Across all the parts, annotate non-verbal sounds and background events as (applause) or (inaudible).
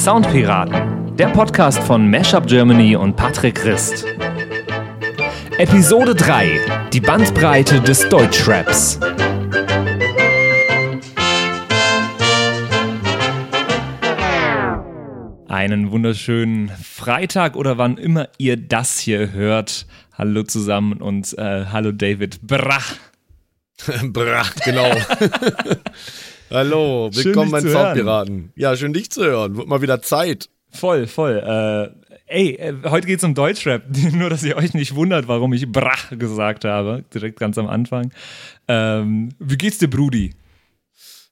Soundpiraten, der Podcast von Mashup Germany und Patrick Christ. Episode 3: Die Bandbreite des Deutschraps. Einen wunderschönen Freitag oder wann immer ihr das hier hört. Hallo zusammen und äh, hallo David Brach. (laughs) Brach, genau. (laughs) Hallo, willkommen beim Soundpiraten. Ja, schön dich zu hören. Wird mal wieder Zeit. Voll, voll. Äh, ey, äh, heute geht's um Deutschrap. (laughs) Nur, dass ihr euch nicht wundert, warum ich Brach gesagt habe. Direkt ganz am Anfang. Ähm, wie geht's dir, Brudi?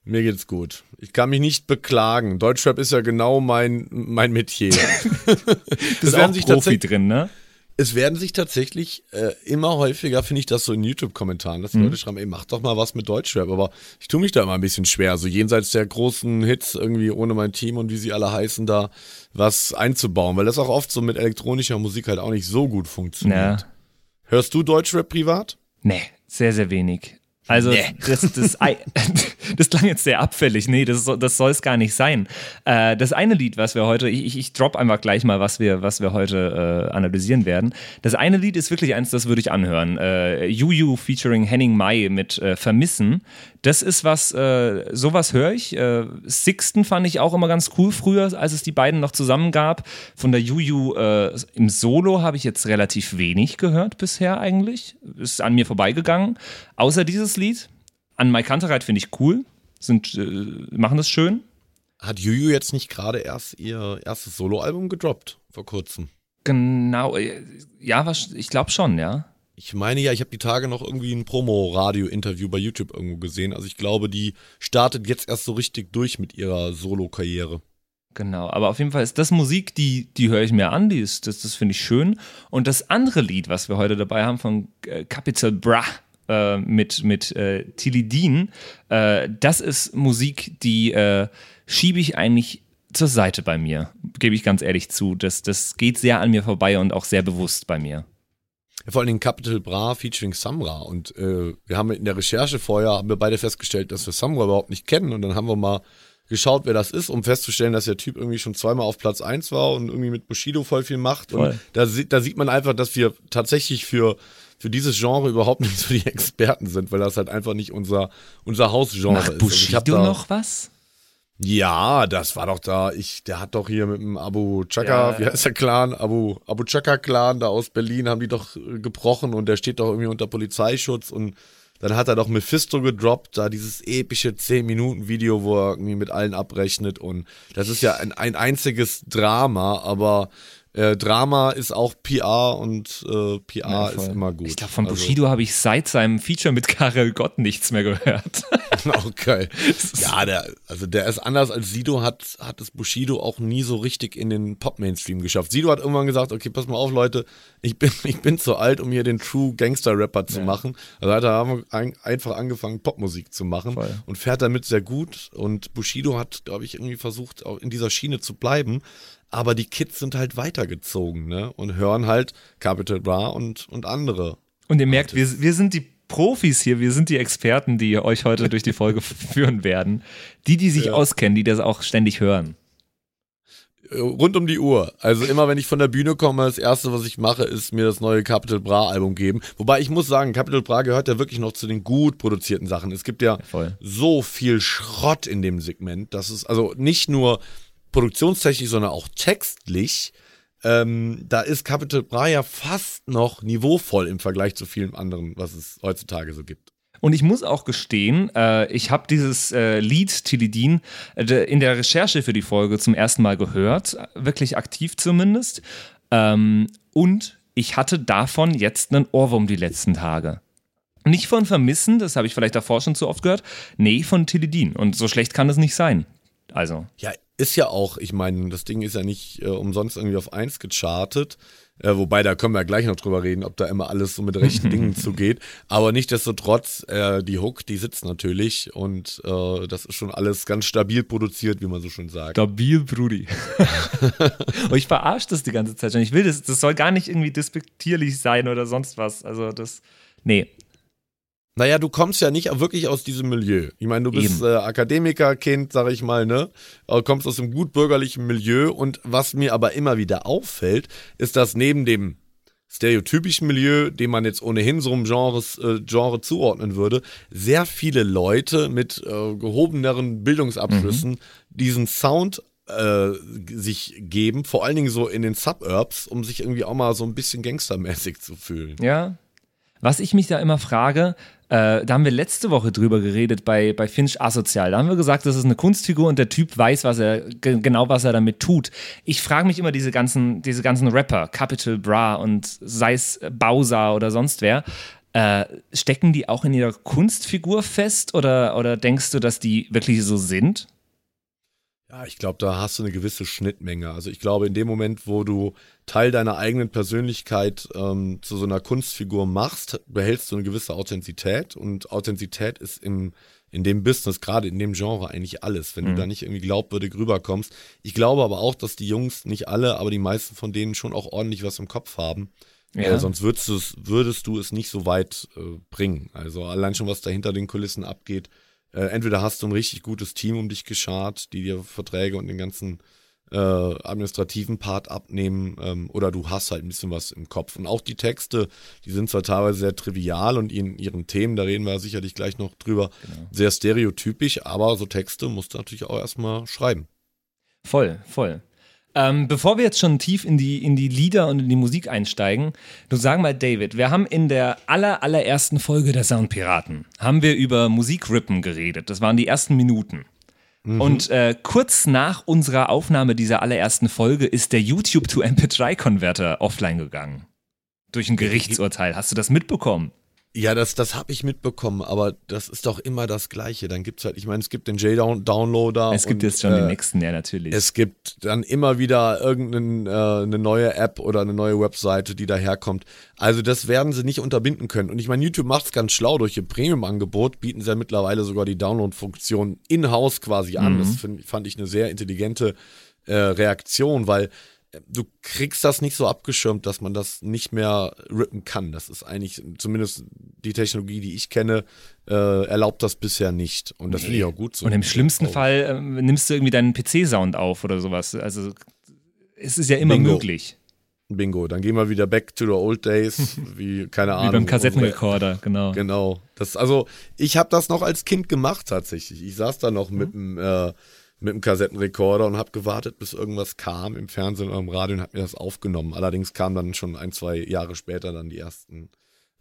Mir geht's gut. Ich kann mich nicht beklagen. Deutschrap ist ja genau mein, mein Metier. (laughs) (laughs) das ist auch Profi drin, ne? Es werden sich tatsächlich äh, immer häufiger, finde ich das so in YouTube-Kommentaren, dass die mhm. Leute schreiben, ey, mach doch mal was mit Deutschrap. Aber ich tue mich da immer ein bisschen schwer, so jenseits der großen Hits irgendwie ohne mein Team und wie sie alle heißen, da was einzubauen, weil das auch oft so mit elektronischer Musik halt auch nicht so gut funktioniert. Ja. Hörst du Deutschrap privat? Nee, sehr, sehr wenig. Also nee. das, das, (laughs) das klang jetzt sehr abfällig. Nee, das, das soll es gar nicht sein. Äh, das eine Lied, was wir heute, ich, ich drop einfach gleich mal, was wir, was wir heute äh, analysieren werden. Das eine Lied ist wirklich eins, das würde ich anhören. Äh, Juju featuring Henning Mai mit äh, Vermissen. Das ist was, äh, sowas höre ich. Äh, Sixten fand ich auch immer ganz cool früher, als es die beiden noch zusammen gab. Von der Juju äh, im Solo habe ich jetzt relativ wenig gehört bisher eigentlich. Ist an mir vorbeigegangen. Außer dieses Lied. An Mike Kantereit finde ich cool. Sind, äh, machen das schön. Hat Juju jetzt nicht gerade erst ihr erstes Soloalbum gedroppt vor kurzem? Genau, äh, ja, ich glaube schon, ja. Ich meine ja, ich habe die Tage noch irgendwie ein Promo-Radio-Interview bei YouTube irgendwo gesehen. Also ich glaube, die startet jetzt erst so richtig durch mit ihrer Solo-Karriere. Genau, aber auf jeden Fall ist das Musik, die, die höre ich mir an, die ist, das, das finde ich schön. Und das andere Lied, was wir heute dabei haben von äh, Capital Bra äh, mit, mit äh, Tilly Dean, äh, das ist Musik, die äh, schiebe ich eigentlich zur Seite bei mir, gebe ich ganz ehrlich zu. Das, das geht sehr an mir vorbei und auch sehr bewusst bei mir. Vor allen Dingen Capital Bra featuring Samra. Und äh, wir haben in der Recherche vorher, haben wir beide festgestellt, dass wir Samra überhaupt nicht kennen. Und dann haben wir mal geschaut, wer das ist, um festzustellen, dass der Typ irgendwie schon zweimal auf Platz 1 war und irgendwie mit Bushido voll viel macht. Voll. Und da, da sieht man einfach, dass wir tatsächlich für, für dieses Genre überhaupt nicht so die Experten sind, weil das halt einfach nicht unser, unser Hausgenre Macht ist. Bushido also noch was? Ja, das war doch da. Ich, der hat doch hier mit dem Abu Chaka, ja. wie heißt der Clan? Abu, Abu Chaka Clan da aus Berlin haben die doch äh, gebrochen und der steht doch irgendwie unter Polizeischutz und dann hat er doch Mephisto gedroppt, da dieses epische 10-Minuten-Video, wo er irgendwie mit allen abrechnet und das ist ja ein, ein einziges Drama, aber äh, Drama ist auch PR und äh, PR ja, ist immer gut. Ich glaube, von also Bushido also, habe ich seit seinem Feature mit Karel Gott nichts mehr gehört. (laughs) okay. Ja, der, also der ist anders als Sido, hat, hat es Bushido auch nie so richtig in den Pop-Mainstream geschafft. Sido hat irgendwann gesagt, okay, pass mal auf, Leute, ich bin, (laughs) ich bin zu alt, um hier den True Gangster-Rapper zu ja. machen. Also hat er einfach angefangen, Popmusik zu machen Voll. und fährt damit sehr gut. Und Bushido hat, glaube ich, irgendwie versucht, auch in dieser Schiene zu bleiben aber die Kids sind halt weitergezogen, ne? Und hören halt Capital Bra und, und andere. Und ihr merkt, wir, wir sind die Profis hier, wir sind die Experten, die euch heute durch die Folge (laughs) führen werden. Die, die sich ja. auskennen, die das auch ständig hören. Rund um die Uhr. Also immer wenn ich von der Bühne komme, das erste, was ich mache, ist mir das neue Capital Bra Album geben. Wobei ich muss sagen, Capital Bra gehört ja wirklich noch zu den gut produzierten Sachen. Es gibt ja Voll. so viel Schrott in dem Segment, dass es also nicht nur produktionstechnisch, sondern auch textlich, ähm, da ist Capital Bra ja fast noch niveauvoll im Vergleich zu vielen anderen, was es heutzutage so gibt. Und ich muss auch gestehen, äh, ich habe dieses äh, Lied Tilidin äh, in der Recherche für die Folge zum ersten Mal gehört, wirklich aktiv zumindest. Ähm, und ich hatte davon jetzt einen Ohrwurm die letzten Tage. Nicht von Vermissen, das habe ich vielleicht davor schon zu oft gehört. Nee, von Tilidin. Und so schlecht kann es nicht sein. Also. Ja, ist ja auch, ich meine, das Ding ist ja nicht äh, umsonst irgendwie auf 1 gechartet. Äh, wobei, da können wir ja gleich noch drüber reden, ob da immer alles so mit rechten (laughs) Dingen zugeht. Aber nichtsdestotrotz, äh, die Hook, die sitzt natürlich und äh, das ist schon alles ganz stabil produziert, wie man so schön sagt. Stabil, Brudi. (laughs) und ich verarsche das die ganze Zeit schon. Ich will das, das soll gar nicht irgendwie despektierlich sein oder sonst was. Also das, nee, Naja, du kommst ja nicht wirklich aus diesem Milieu. Ich meine, du bist äh, Akademikerkind, sag ich mal, ne? Du kommst aus einem gut bürgerlichen Milieu und was mir aber immer wieder auffällt, ist, dass neben dem stereotypischen Milieu, dem man jetzt ohnehin so einem Genres, äh, Genre zuordnen würde, sehr viele Leute mit äh, gehobeneren Bildungsabschlüssen mhm. diesen Sound äh, sich geben, vor allen Dingen so in den Suburbs, um sich irgendwie auch mal so ein bisschen gangstermäßig zu fühlen. Ja. Was ich mich da immer frage, äh, da haben wir letzte Woche drüber geredet bei, bei Finch Asozial. Da haben wir gesagt, das ist eine Kunstfigur und der Typ weiß, was er genau was er damit tut. Ich frage mich immer diese ganzen, diese ganzen Rapper, Capital Bra und sei es Bowser oder sonst wer. Äh, stecken die auch in ihrer Kunstfigur fest oder, oder denkst du, dass die wirklich so sind? Ja, ich glaube, da hast du eine gewisse Schnittmenge. Also ich glaube, in dem Moment, wo du Teil deiner eigenen Persönlichkeit ähm, zu so einer Kunstfigur machst, behältst du eine gewisse Authentizität. Und Authentizität ist im, in dem Business, gerade in dem Genre, eigentlich alles, wenn mhm. du da nicht irgendwie glaubwürdig rüberkommst. Ich glaube aber auch, dass die Jungs, nicht alle, aber die meisten von denen schon auch ordentlich was im Kopf haben. Ja. Äh, sonst würdest, würdest, du es nicht so weit äh, bringen. Also allein schon, was da hinter den Kulissen abgeht, äh, entweder hast du ein richtig gutes Team um dich geschart, die dir Verträge und den ganzen äh, administrativen Part abnehmen, ähm, oder du hast halt ein bisschen was im Kopf. Und auch die Texte, die sind zwar teilweise sehr trivial und in ihren Themen, da reden wir sicherlich gleich noch drüber, genau. sehr stereotypisch, aber so Texte musst du natürlich auch erstmal schreiben. Voll, voll. Ähm, bevor wir jetzt schon tief in die, in die Lieder und in die Musik einsteigen, du sag mal, David, wir haben in der aller, allerersten Folge der Soundpiraten, haben wir über Musikrippen geredet. Das waren die ersten Minuten. Mhm. Und äh, kurz nach unserer Aufnahme dieser allerersten Folge ist der YouTube to MP3-Konverter offline gegangen. Durch ein Gerichtsurteil. Hast du das mitbekommen? Ja, das, das habe ich mitbekommen, aber das ist doch immer das Gleiche. Dann gibt es halt, ich meine, es gibt den J-Downloader. Es gibt und, jetzt schon äh, den nächsten, ja, natürlich. Es gibt dann immer wieder irgendeine äh, neue App oder eine neue Webseite, die daherkommt. Also, das werden sie nicht unterbinden können. Und ich meine, YouTube macht es ganz schlau. Durch ihr Premium-Angebot bieten sie ja mittlerweile sogar die Download-Funktion in-house quasi an. Mhm. Das find, fand ich eine sehr intelligente äh, Reaktion, weil du kriegst das nicht so abgeschirmt, dass man das nicht mehr rippen kann. Das ist eigentlich, zumindest die Technologie, die ich kenne, äh, erlaubt das bisher nicht. Und das nee. finde ich auch gut so. Und im schlimmsten auch. Fall äh, nimmst du irgendwie deinen PC-Sound auf oder sowas. Also es ist ja immer Bingo. möglich. Bingo, dann gehen wir wieder back to the old days, (laughs) wie, keine Ahnung. Wie beim Kassettenrekorder, genau. Genau. Das, also, ich habe das noch als Kind gemacht tatsächlich. Ich saß da noch mhm. mit dem äh, mit dem Kassettenrekorder und habe gewartet, bis irgendwas kam im Fernsehen oder im Radio und habe mir das aufgenommen. Allerdings kamen dann schon ein, zwei Jahre später dann die ersten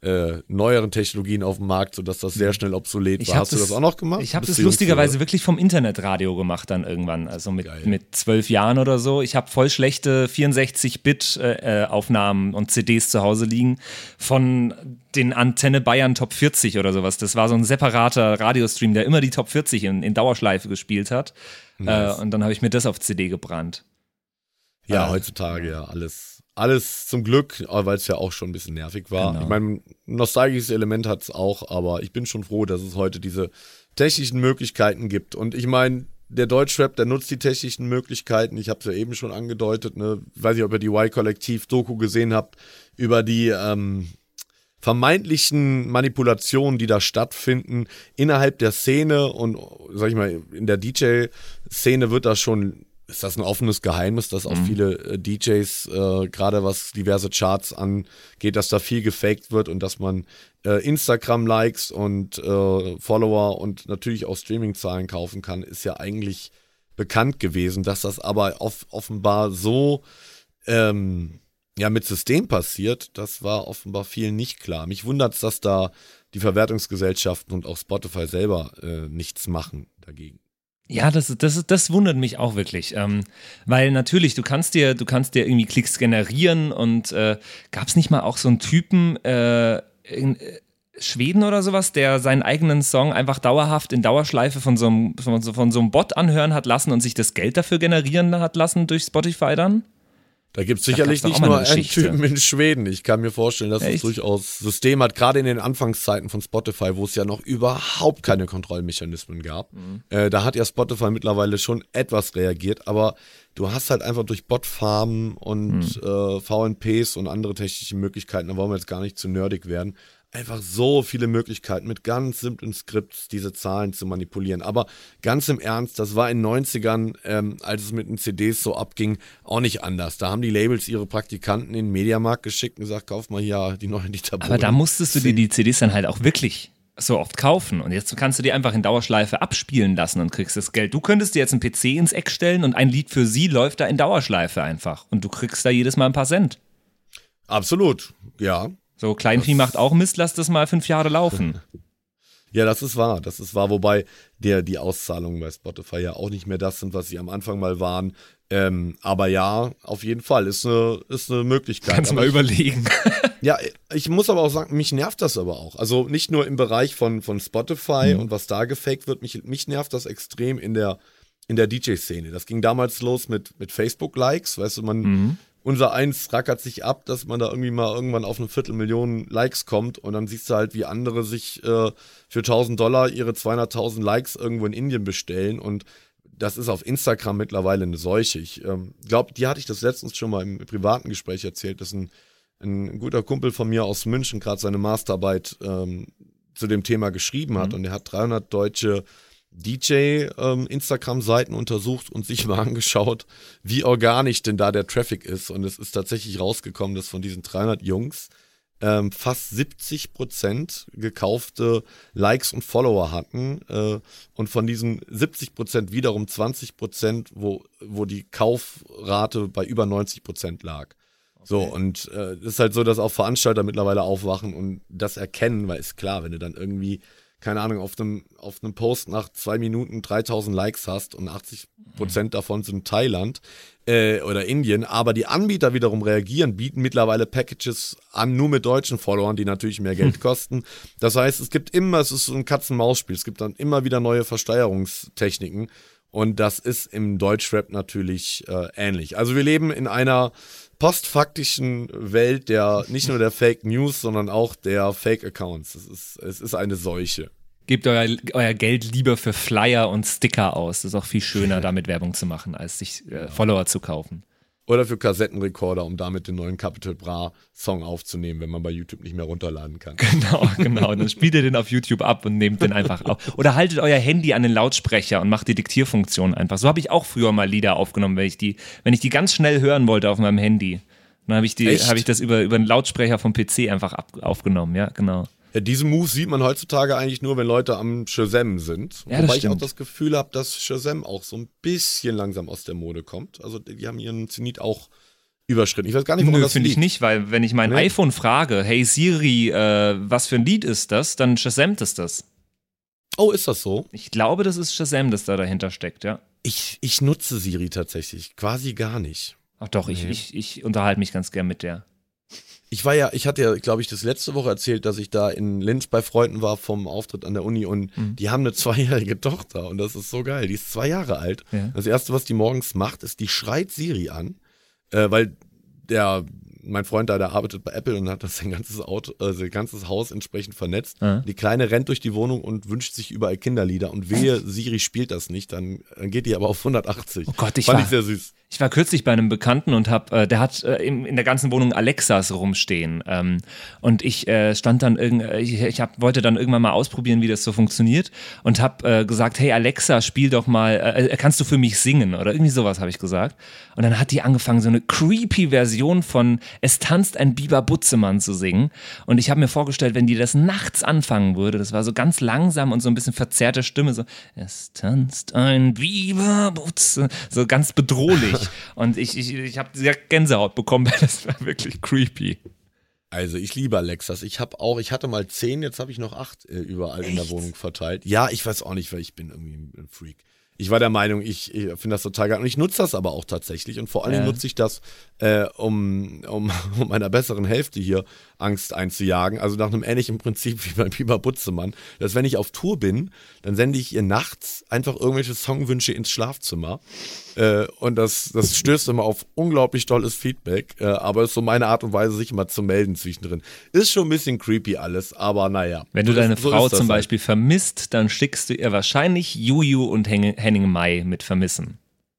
äh, neueren Technologien auf dem Markt, sodass das sehr schnell obsolet war. Hast das, du das auch noch gemacht? Ich habe das lustigerweise wirklich vom Internetradio gemacht dann irgendwann, also mit, mit zwölf Jahren oder so. Ich habe voll schlechte 64-Bit-Aufnahmen äh, und CDs zu Hause liegen von den Antenne Bayern Top 40 oder sowas. Das war so ein separater Radiostream, der immer die Top 40 in, in Dauerschleife gespielt hat. Nice. Äh, und dann habe ich mir das auf CD gebrannt. Ja, äh, heutzutage ja alles, alles zum Glück, weil es ja auch schon ein bisschen nervig war. Genau. Ich meine, nostalgisches Element hat es auch, aber ich bin schon froh, dass es heute diese technischen Möglichkeiten gibt. Und ich meine, der Deutschrap, der nutzt die technischen Möglichkeiten. Ich habe es ja eben schon angedeutet. Ne? Weiß nicht, ob ihr die Y-Kollektiv-Doku gesehen habt über die ähm, vermeintlichen Manipulationen, die da stattfinden innerhalb der Szene und sag ich mal, in der DJ-Szene wird das schon, ist das ein offenes Geheimnis, dass auch mhm. viele äh, DJs, äh, gerade was diverse Charts angeht, dass da viel gefaked wird und dass man äh, Instagram-Likes und äh, Follower und natürlich auch Streaming-Zahlen kaufen kann, ist ja eigentlich bekannt gewesen, dass das aber off offenbar so ähm, ja mit System passiert, das war offenbar vielen nicht klar. Mich wundert es, dass da die Verwertungsgesellschaften und auch Spotify selber äh, nichts machen dagegen. Ja, das, das, das wundert mich auch wirklich. Ähm, weil natürlich, du kannst dir, du kannst dir irgendwie Klicks generieren und äh, gab es nicht mal auch so einen Typen äh, in äh, Schweden oder sowas, der seinen eigenen Song einfach dauerhaft in Dauerschleife von so einem, von, von so einem Bot anhören hat lassen und sich das Geld dafür generieren hat lassen durch Spotify dann? Da gibt es sicherlich nicht nur einen Typen in Schweden. Ich kann mir vorstellen, dass Echt? es durchaus System hat, gerade in den Anfangszeiten von Spotify, wo es ja noch überhaupt keine Kontrollmechanismen gab. Mhm. Äh, da hat ja Spotify mittlerweile schon etwas reagiert, aber du hast halt einfach durch Botfarmen und mhm. äh, VNPs und andere technische Möglichkeiten, da wollen wir jetzt gar nicht zu nerdig werden, einfach so viele Möglichkeiten mit ganz simplen Skripts diese Zahlen zu manipulieren. Aber ganz im Ernst, das war in den 90ern, ähm, als es mit den CDs so abging, auch nicht anders. Da haben die Labels ihre Praktikanten in den Mediamarkt geschickt und gesagt, kauf mal hier die neuen Dieter Aber da musstest du dir die CDs dann halt auch wirklich so oft kaufen. Und jetzt kannst du die einfach in Dauerschleife abspielen lassen und kriegst das Geld. Du könntest dir jetzt einen PC ins Eck stellen und ein Lied für sie läuft da in Dauerschleife einfach. Und du kriegst da jedes Mal ein paar Cent. Absolut, ja. So, Kleinvieh macht auch Mist, lass das mal fünf Jahre laufen. (laughs) Ja, das ist wahr, das ist wahr, wobei der, die Auszahlungen bei Spotify ja auch nicht mehr das sind, was sie am Anfang mal waren. Ähm, aber ja, auf jeden Fall, ist eine, ist eine Möglichkeit. Kannst du mal überlegen. (laughs) ja, ich muss aber auch sagen, mich nervt das aber auch. Also nicht nur im Bereich von, von Spotify mhm. und was da gefaked wird, mich, mich nervt das extrem in der, in der DJ-Szene. Das ging damals los mit, mit Facebook-Likes, weißt du, man, mhm unser Eins rackert sich ab, dass man da irgendwie mal irgendwann auf eine Viertelmillion Likes kommt und dann siehst du halt, wie andere sich äh, für 1000 Dollar ihre 200.000 Likes irgendwo in Indien bestellen und das ist auf Instagram mittlerweile eine Seuche. Ich ähm, glaube, die hatte ich das letztens schon mal im privaten Gespräch erzählt, dass ein, ein guter Kumpel von mir aus München gerade seine Masterarbeit ähm, zu dem Thema geschrieben hat mhm. und er hat 300 deutsche DJ-Instagram-Seiten ähm, untersucht und sich (laughs) mal angeschaut, wie organisch denn da der Traffic ist. Und es ist tatsächlich rausgekommen, dass von diesen 300 Jungs ähm, fast 70 Prozent gekaufte Likes und Follower hatten. Äh, und von diesen 70 Prozent wiederum 20 Prozent, wo, wo die Kaufrate bei über 90 Prozent lag. Okay. So, und es äh, ist halt so, dass auch Veranstalter mittlerweile aufwachen und das erkennen, weil ist klar, wenn du dann irgendwie keine Ahnung, auf einem, auf einem Post nach zwei Minuten 3000 Likes hast und 80 Prozent davon sind Thailand äh, oder Indien, aber die Anbieter wiederum reagieren, bieten mittlerweile Packages an, nur mit deutschen Followern, die natürlich mehr Geld (laughs) kosten. Das heißt, es gibt immer, es ist so ein Katz-und-Maus-Spiel, es gibt dann immer wieder neue Versteuerungstechniken und das ist im Deutschrap natürlich äh, ähnlich. Also wir leben in einer postfaktischen Welt der nicht nur der Fake News, sondern auch der Fake Accounts. Es ist, es ist eine Seuche. Gebt euer, euer Geld lieber für Flyer und Sticker aus. Das ist auch viel schöner, (laughs) damit Werbung zu machen, als sich äh, Follower zu kaufen. Oder für Kassettenrekorder, um damit den neuen Capital Bra Song aufzunehmen, wenn man bei YouTube nicht mehr runterladen kann. Genau, genau. Dann spielt ihr den auf YouTube ab und nehmt den einfach auf. Oder haltet euer Handy an den Lautsprecher und macht die Diktierfunktion einfach. So habe ich auch früher mal Lieder aufgenommen, wenn ich die, wenn ich die ganz schnell hören wollte auf meinem Handy. Dann habe ich, hab ich das über, über einen Lautsprecher vom PC einfach ab, aufgenommen, ja, genau. Ja, diese Moves sieht man heutzutage eigentlich nur, wenn Leute am Shazam sind. Ja, Wobei ich auch das Gefühl habe, dass Shazam auch so ein bisschen langsam aus der Mode kommt. Also die haben ihren Zenit auch überschritten. Ich weiß gar nicht, warum Nö, das finde ich nicht, weil wenn ich mein nee. iPhone frage, hey Siri, äh, was für ein Lied ist das, dann Shazamt es das. Oh, ist das so? Ich glaube, das ist Shazam, das da dahinter steckt, ja. Ich, ich nutze Siri tatsächlich quasi gar nicht. Ach doch, nee. ich, ich, ich unterhalte mich ganz gern mit der. Ich war ja, ich hatte ja, glaube ich, das letzte Woche erzählt, dass ich da in Linz bei Freunden war vom Auftritt an der Uni und mhm. die haben eine zweijährige Tochter und das ist so geil. Die ist zwei Jahre alt. Ja. Das erste, was die morgens macht, ist, die schreit Siri an, äh, weil der mein Freund da, der arbeitet bei Apple und hat das sein ganzes Auto, also sein ganzes Haus entsprechend vernetzt. Mhm. Die Kleine rennt durch die Wohnung und wünscht sich überall Kinderlieder und wehe, Siri spielt das nicht, dann, dann geht die aber auf 180. Oh Gott, ich Fand war, ich sehr süß. Ich war kürzlich bei einem Bekannten und hab, äh, der hat äh, in, in, der ganzen Wohnung Alexas rumstehen. Ähm, und ich äh, stand dann irgend, äh, ich, ich hab, wollte dann irgendwann mal ausprobieren, wie das so funktioniert und habe äh, gesagt, hey Alexa, spiel doch mal, äh, kannst du für mich singen oder irgendwie sowas habe ich gesagt. Und dann hat die angefangen, so eine creepy Version von Es tanzt ein Biber Butzemann zu singen. Und ich habe mir vorgestellt, wenn die das nachts anfangen würde, das war so ganz langsam und so ein bisschen verzerrte Stimme, so Es tanzt ein Biber Butze, so ganz bedrohlich. Und ich, ich, ich habe Gänsehaut bekommen, (laughs) weil das war wirklich creepy. Also ich liebe Alexas. Ich habe auch, ich hatte mal zehn, jetzt habe ich noch acht äh, überall Echt? in der Wohnung verteilt. Ja, ich weiß auch nicht, weil ich bin irgendwie ein Freak. Ich war der Meinung, ich, ich finde das total geil. Und ich nutze das aber auch tatsächlich. Und vor allem ja. nutze ich das, äh, um, um, (laughs) um einer besseren Hälfte hier Angst einzujagen. Also nach einem ähnlichen Prinzip wie beim Biber Butzemann, dass wenn ich auf Tour bin, dann sende ich ihr nachts einfach irgendwelche Songwünsche ins Schlafzimmer. Äh, und das, das stößt immer auf unglaublich tolles Feedback. Äh, aber ist so meine Art und Weise, sich immer zu melden zwischendrin. Ist schon ein bisschen creepy alles, aber naja. Wenn du deine so Frau zum halt. Beispiel vermisst, dann schickst du ihr wahrscheinlich Juju und Henning Mai mit Vermissen.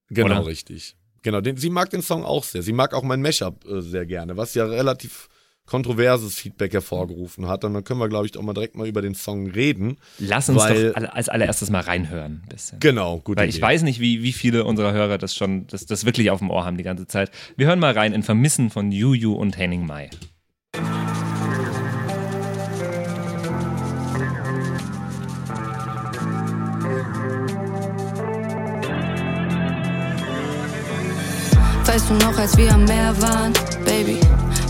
Genau, Oder? richtig. Genau, den, sie mag den Song auch sehr. Sie mag auch mein Mashup äh, sehr gerne, was ja relativ kontroverses Feedback hervorgerufen hat. Und dann können wir, glaube ich, auch mal direkt mal über den Song reden. Lass uns weil, doch als allererstes mal reinhören. Bisschen. Genau, gut. Weil ich weiß nicht, wie, wie viele unserer Hörer das schon, das, das wirklich auf dem Ohr haben die ganze Zeit. Wir hören mal rein in Vermissen von Juju und Henning Mai. Weißt du noch, als wir am Meer waren, Baby?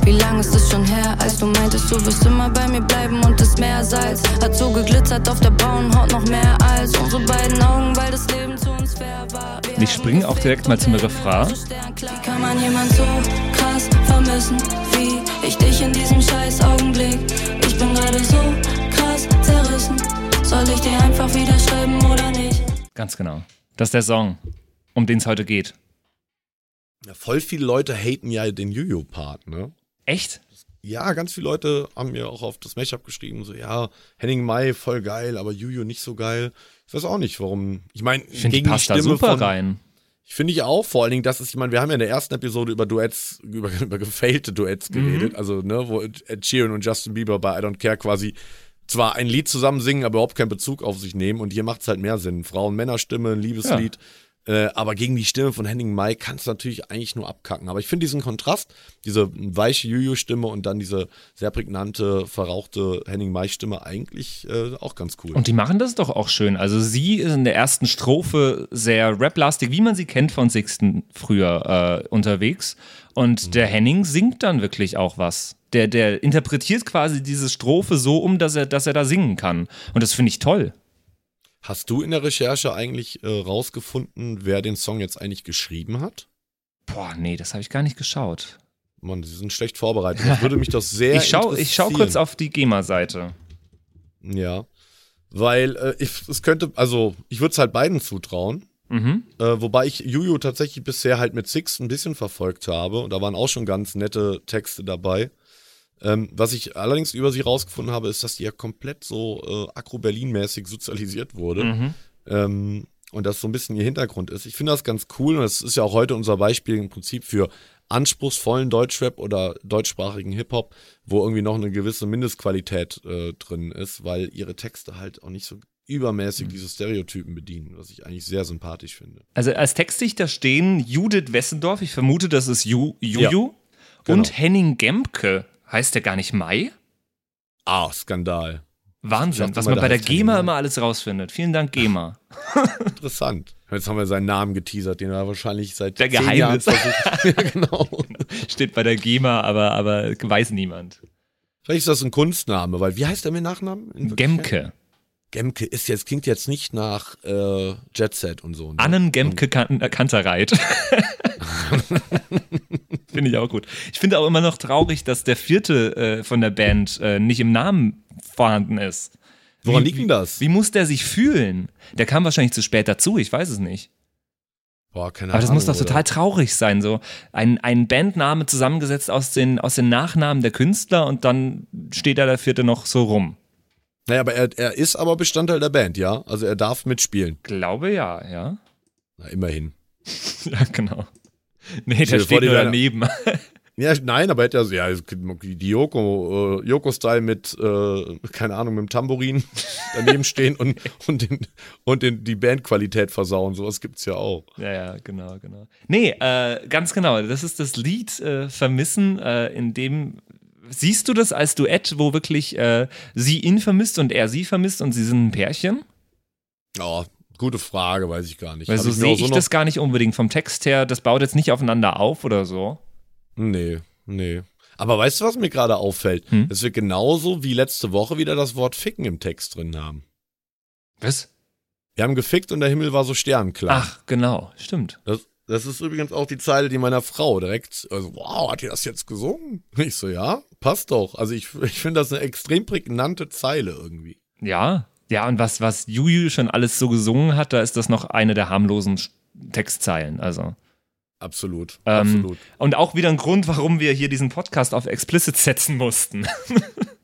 Wie lang ist es schon her, als du meintest, du wirst immer bei mir bleiben und das Meersalz hat so geglitzert auf der braunen Haut noch mehr als unsere beiden Augen, weil das Leben zu uns fair war. Wir ich springe auch direkt mal zum Refrain. Wie kann man jemand so krass vermissen, wie ich dich in diesem scheiß Augenblick? Ich bin gerade so krass zerrissen. Soll ich dir einfach wieder schreiben oder nicht? Ganz genau. Das ist der Song, um den es heute geht. Ja, voll viele Leute haten ja den Juju-Part, ne? Echt? Ja, ganz viele Leute haben mir auch auf das Matchup geschrieben, so, ja, Henning Mai voll geil, aber Juju nicht so geil. Ich weiß auch nicht, warum. Ich meine, gegen die, passt Stimme da super von, rein. Ich finde ich auch, vor allen Dingen, dass es, ich meine, wir haben ja in der ersten Episode über Duets, über, (laughs) über gefailte Duets geredet, mhm. also, ne, wo Ed Sheeran und Justin Bieber bei I Don't Care quasi zwar ein Lied zusammen singen, aber überhaupt keinen Bezug auf sich nehmen und hier macht es halt mehr Sinn. Frauen-Männer-Stimme, ein Liebeslied. Ja. Äh, aber gegen die Stimme von Henning Mai kannst du natürlich eigentlich nur abkacken. Aber ich finde diesen Kontrast, diese weiche Juju-Stimme und dann diese sehr prägnante, verrauchte Henning Mai-Stimme eigentlich äh, auch ganz cool. Und die machen das doch auch schön. Also sie ist in der ersten Strophe sehr rap-lastig, wie man sie kennt von Sixten früher äh, unterwegs. Und mhm. der Henning singt dann wirklich auch was. Der, der interpretiert quasi diese Strophe so um, dass er, dass er da singen kann. Und das finde ich toll. Hast du in der Recherche eigentlich äh, rausgefunden, wer den Song jetzt eigentlich geschrieben hat? Boah, nee, das habe ich gar nicht geschaut. Mann, sie sind schlecht vorbereitet. Das würde mich doch (laughs) sehr ich schau, Ich schaue kurz auf die GEMA-Seite. Ja, weil äh, ich, es könnte, also ich würde es halt beiden zutrauen. Mhm. Äh, wobei ich Juju tatsächlich bisher halt mit Six ein bisschen verfolgt habe und da waren auch schon ganz nette Texte dabei. Ähm, was ich allerdings über sie rausgefunden habe, ist, dass die ja komplett so äh, Akro-Berlin-mäßig sozialisiert wurde. Mhm. Ähm, und das so ein bisschen ihr Hintergrund ist. Ich finde das ganz cool und das ist ja auch heute unser Beispiel im Prinzip für anspruchsvollen Deutschrap oder deutschsprachigen Hip-Hop, wo irgendwie noch eine gewisse Mindestqualität äh, drin ist, weil ihre Texte halt auch nicht so übermäßig mhm. diese Stereotypen bedienen, was ich eigentlich sehr sympathisch finde. Also als Textdichter stehen Judith Wessendorf, ich vermute, das ist Ju, Juju, ja, genau. und Henning Gemke. Heißt der gar nicht Mai? Ah, Skandal. Wahnsinn, was man bei der GEMA immer alles rausfindet. Vielen Dank, GEMA. (laughs) Interessant. Jetzt haben wir seinen Namen geteasert, den er wahrscheinlich seit der Geheimnis. Jahren (laughs) ja, genau. (laughs) Steht bei der GEMA, aber, aber weiß niemand. Vielleicht ist das ein Kunstname, weil wie heißt er mit Nachnamen? Gemke. Gemke ist jetzt, klingt jetzt nicht nach äh, Jet Set und so. Ne? Annen Gemke kan äh, Kantereit. (laughs) finde ich auch gut. Ich finde auch immer noch traurig, dass der vierte äh, von der Band äh, nicht im Namen vorhanden ist. Woran liegt denn das? Wie, wie muss der sich fühlen? Der kam wahrscheinlich zu spät dazu, ich weiß es nicht. Boah, keine Aber das Ahnung, muss doch oder? total traurig sein, so ein, ein Bandname zusammengesetzt aus den, aus den Nachnamen der Künstler und dann steht da der vierte noch so rum. Naja, aber er, er ist aber Bestandteil der Band, ja? Also er darf mitspielen. Glaube ja, ja. Na, immerhin. (laughs) ja, genau. Nee, der steht nur daneben. (laughs) Ja, nein, aber hätte er ja, die Yoko, äh, Yoko-Style mit, äh, keine Ahnung, mit dem Tambourin (laughs) daneben stehen und, und, den, und den, die Bandqualität versauen. Sowas gibt es ja auch. Ja, ja, genau, genau. Nee, äh, ganz genau. Das ist das Lied äh, Vermissen, äh, in dem siehst du das als Duett, wo wirklich äh, sie ihn vermisst und er sie vermisst und sie sind ein Pärchen? Ja, Gute Frage, weiß ich gar nicht. Weil so sehe ich, so das gar nicht unbedingt vom Text her. Das baut jetzt nicht aufeinander auf oder so. Nee, nee. Aber weißt du, was mir gerade auffällt? Hm? Dass wir genauso wie letzte Woche wieder das Wort Ficken im Text drin haben. Was? Wir haben gefickt und der Himmel war so sternklar. Ach, genau, stimmt. Das, das ist übrigens auch die Zeile, die meiner Frau direkt, also, wow, hat ihr das jetzt gesungen? Ich so, ja, passt doch. Also ich, ich finde das eine extrem prägnante Zeile irgendwie. Ja, ja, und was, was Juju schon alles so gesungen hat, da ist das noch eine der harmlosen Textzeilen. Also. Absolut, ähm, absolut. Und auch wieder ein Grund, warum wir hier diesen Podcast auf Explicit setzen mussten. (laughs)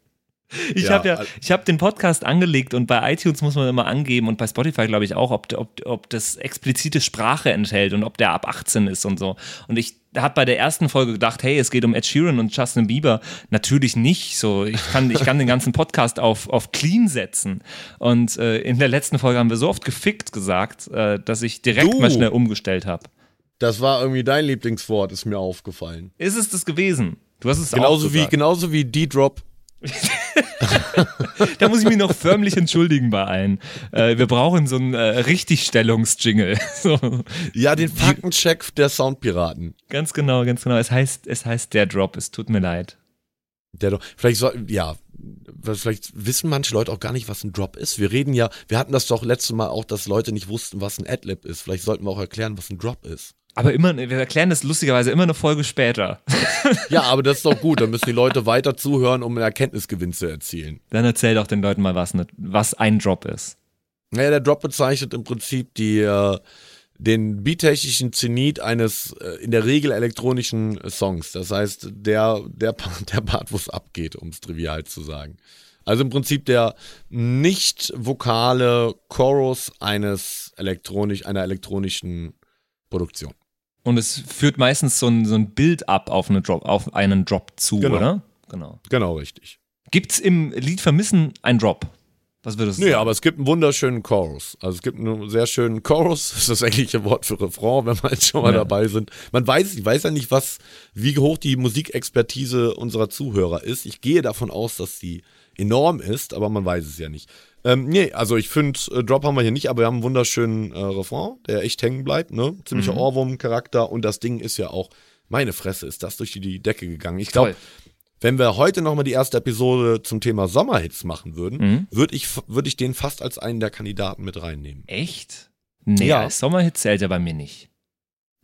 ich ja, habe ja, ich habe den Podcast angelegt und bei iTunes muss man immer angeben und bei Spotify glaube ich auch, ob, ob, ob das explizite Sprache enthält und ob der ab 18 ist und so. Und ich hat bei der ersten Folge gedacht, hey, es geht um Ed Sheeran und Justin Bieber. Natürlich nicht. So, ich kann, ich kann den ganzen Podcast auf, auf clean setzen. Und äh, in der letzten Folge haben wir so oft gefickt gesagt, äh, dass ich direkt du, mal schnell umgestellt habe. Das war irgendwie dein Lieblingswort, ist mir aufgefallen. Ist es das gewesen? Du hast es genauso auch gesagt. wie Genauso wie D-Drop. (laughs) (laughs) da muss ich mich noch förmlich entschuldigen bei allen. Äh, wir brauchen so einen äh, Richtigstellungsjingle. (laughs) so. Ja, den Faktencheck der Soundpiraten. Ganz genau, ganz genau. Es heißt, es heißt der Drop. Es tut mir leid. Der Drop. Vielleicht soll, ja, vielleicht wissen manche Leute auch gar nicht, was ein Drop ist. Wir reden ja, wir hatten das doch letztes Mal auch, dass Leute nicht wussten, was ein Adlib ist. Vielleicht sollten wir auch erklären, was ein Drop ist. Aber immer, wir erklären das lustigerweise immer eine Folge später. (laughs) Ja, aber das ist doch gut. Dann müssen die Leute weiter zuhören, um einen Erkenntnisgewinn zu erzielen. Dann erzähl doch den Leuten mal, was, ne, was ein Drop ist. Naja, der Drop bezeichnet im Prinzip die, äh, den beattechnischen Zenit eines äh, in der Regel elektronischen Songs. Das heißt, der, der, der Part, wo es abgeht, um es trivial zu sagen. Also im Prinzip der nicht vokale Chorus eines elektronisch, einer elektronischen Produktion. Und es führt meistens so ein, so ein Bild ab auf, eine Drop, auf einen Drop zu, genau. oder? Genau. Genau, richtig. Gibt es im Lied Vermissen einen Drop? Was würdest du nee, sagen? aber es gibt einen wunderschönen Chorus. Also es gibt einen sehr schönen Chorus. (laughs) Das ist das eigentliche Wort für Refrain, wenn wir jetzt schon mal ja. dabei sind. Man weiß, ich weiß ja nicht, was, wie hoch die Musikexpertise unserer Zuhörer ist. Ich gehe davon aus, dass sie enorm ist, aber man weiß es ja nicht. Ähm, nee, also ich finde, äh, Drop haben wir hier nicht, aber wir haben einen wunderschönen äh, Refrain, der echt hängen bleibt, ne? Ziemlicher mhm. Ohrwurm-Charakter und das Ding ist ja auch, meine Fresse, ist das durch die, die Decke gegangen. Ich glaube, wenn wir heute nochmal die erste Episode zum Thema Sommerhits machen würden, mhm. würde ich, würd ich den fast als einen der Kandidaten mit reinnehmen. Echt? Nee, ja. Sommerhit zählt ja bei mir nicht.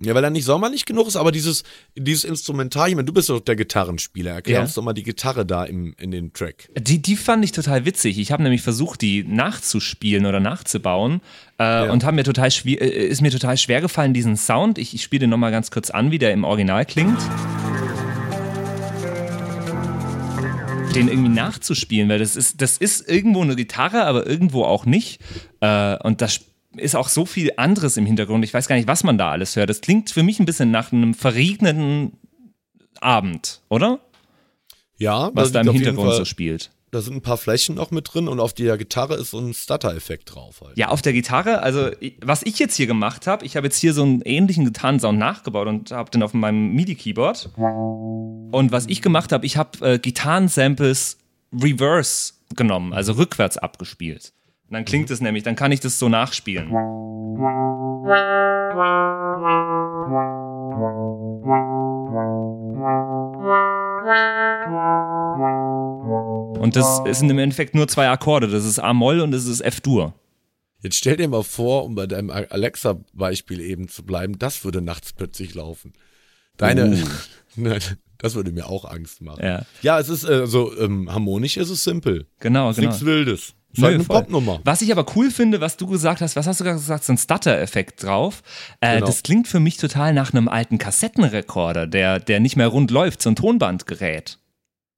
Ja, weil er nicht sommerlich genug ist, aber dieses, dieses Instrumental, ich meine, du bist doch der Gitarrenspieler. Erklär ja. uns doch mal die Gitarre da im, in den Track. Die, die fand ich total witzig. Ich habe nämlich versucht, die nachzuspielen oder nachzubauen äh, ja. und mir total äh, ist mir total schwer gefallen, diesen Sound. Ich, ich spiele den nochmal ganz kurz an, wie der im Original klingt. den irgendwie nachzuspielen, weil das ist, das ist irgendwo eine Gitarre, aber irgendwo auch nicht. Äh, und das ist auch so viel anderes im Hintergrund. Ich weiß gar nicht, was man da alles hört. Das klingt für mich ein bisschen nach einem verregneten Abend, oder? Ja, was da im Hintergrund so spielt. Da sind ein paar Flächen noch mit drin und auf der Gitarre ist so ein Stutter-Effekt drauf. Halt. Ja, auf der Gitarre, also was ich jetzt hier gemacht habe, ich habe jetzt hier so einen ähnlichen Gitarrensound nachgebaut und habe den auf meinem MIDI-Keyboard. Und was ich gemacht habe, ich habe äh, Gitarrensamples reverse genommen, also rückwärts abgespielt. Und dann klingt es nämlich, dann kann ich das so nachspielen. Und das sind im Endeffekt nur zwei Akkorde. Das ist A-Moll und das ist F-Dur. Jetzt stell dir mal vor, um bei deinem Alexa-Beispiel eben zu bleiben, das würde nachts plötzlich laufen. Deine, uh. (laughs) das würde mir auch Angst machen. Ja, ja es ist, also ähm, harmonisch ist es simpel. Genau, ist genau. Nichts Wildes. Ist halt eine Popnummer. Was ich aber cool finde, was du gesagt hast, was hast du gesagt, so ein Stutter-Effekt drauf. Äh, genau. Das klingt für mich total nach einem alten Kassettenrekorder, der, der nicht mehr rund läuft, so ein Tonbandgerät.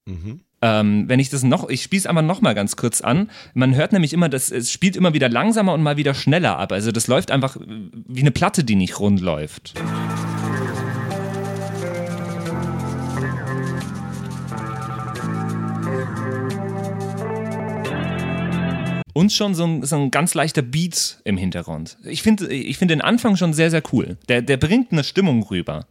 Mhm. Ähm, wenn ich das noch, ich spiele es einfach noch mal ganz kurz an. Man hört nämlich immer, dass es spielt immer wieder langsamer und mal wieder schneller ab. Also das läuft einfach wie eine Platte, die nicht rund läuft. Und schon so ein, so ein ganz leichter Beat im Hintergrund. Ich finde ich find den Anfang schon sehr, sehr cool. Der, der bringt eine Stimmung rüber.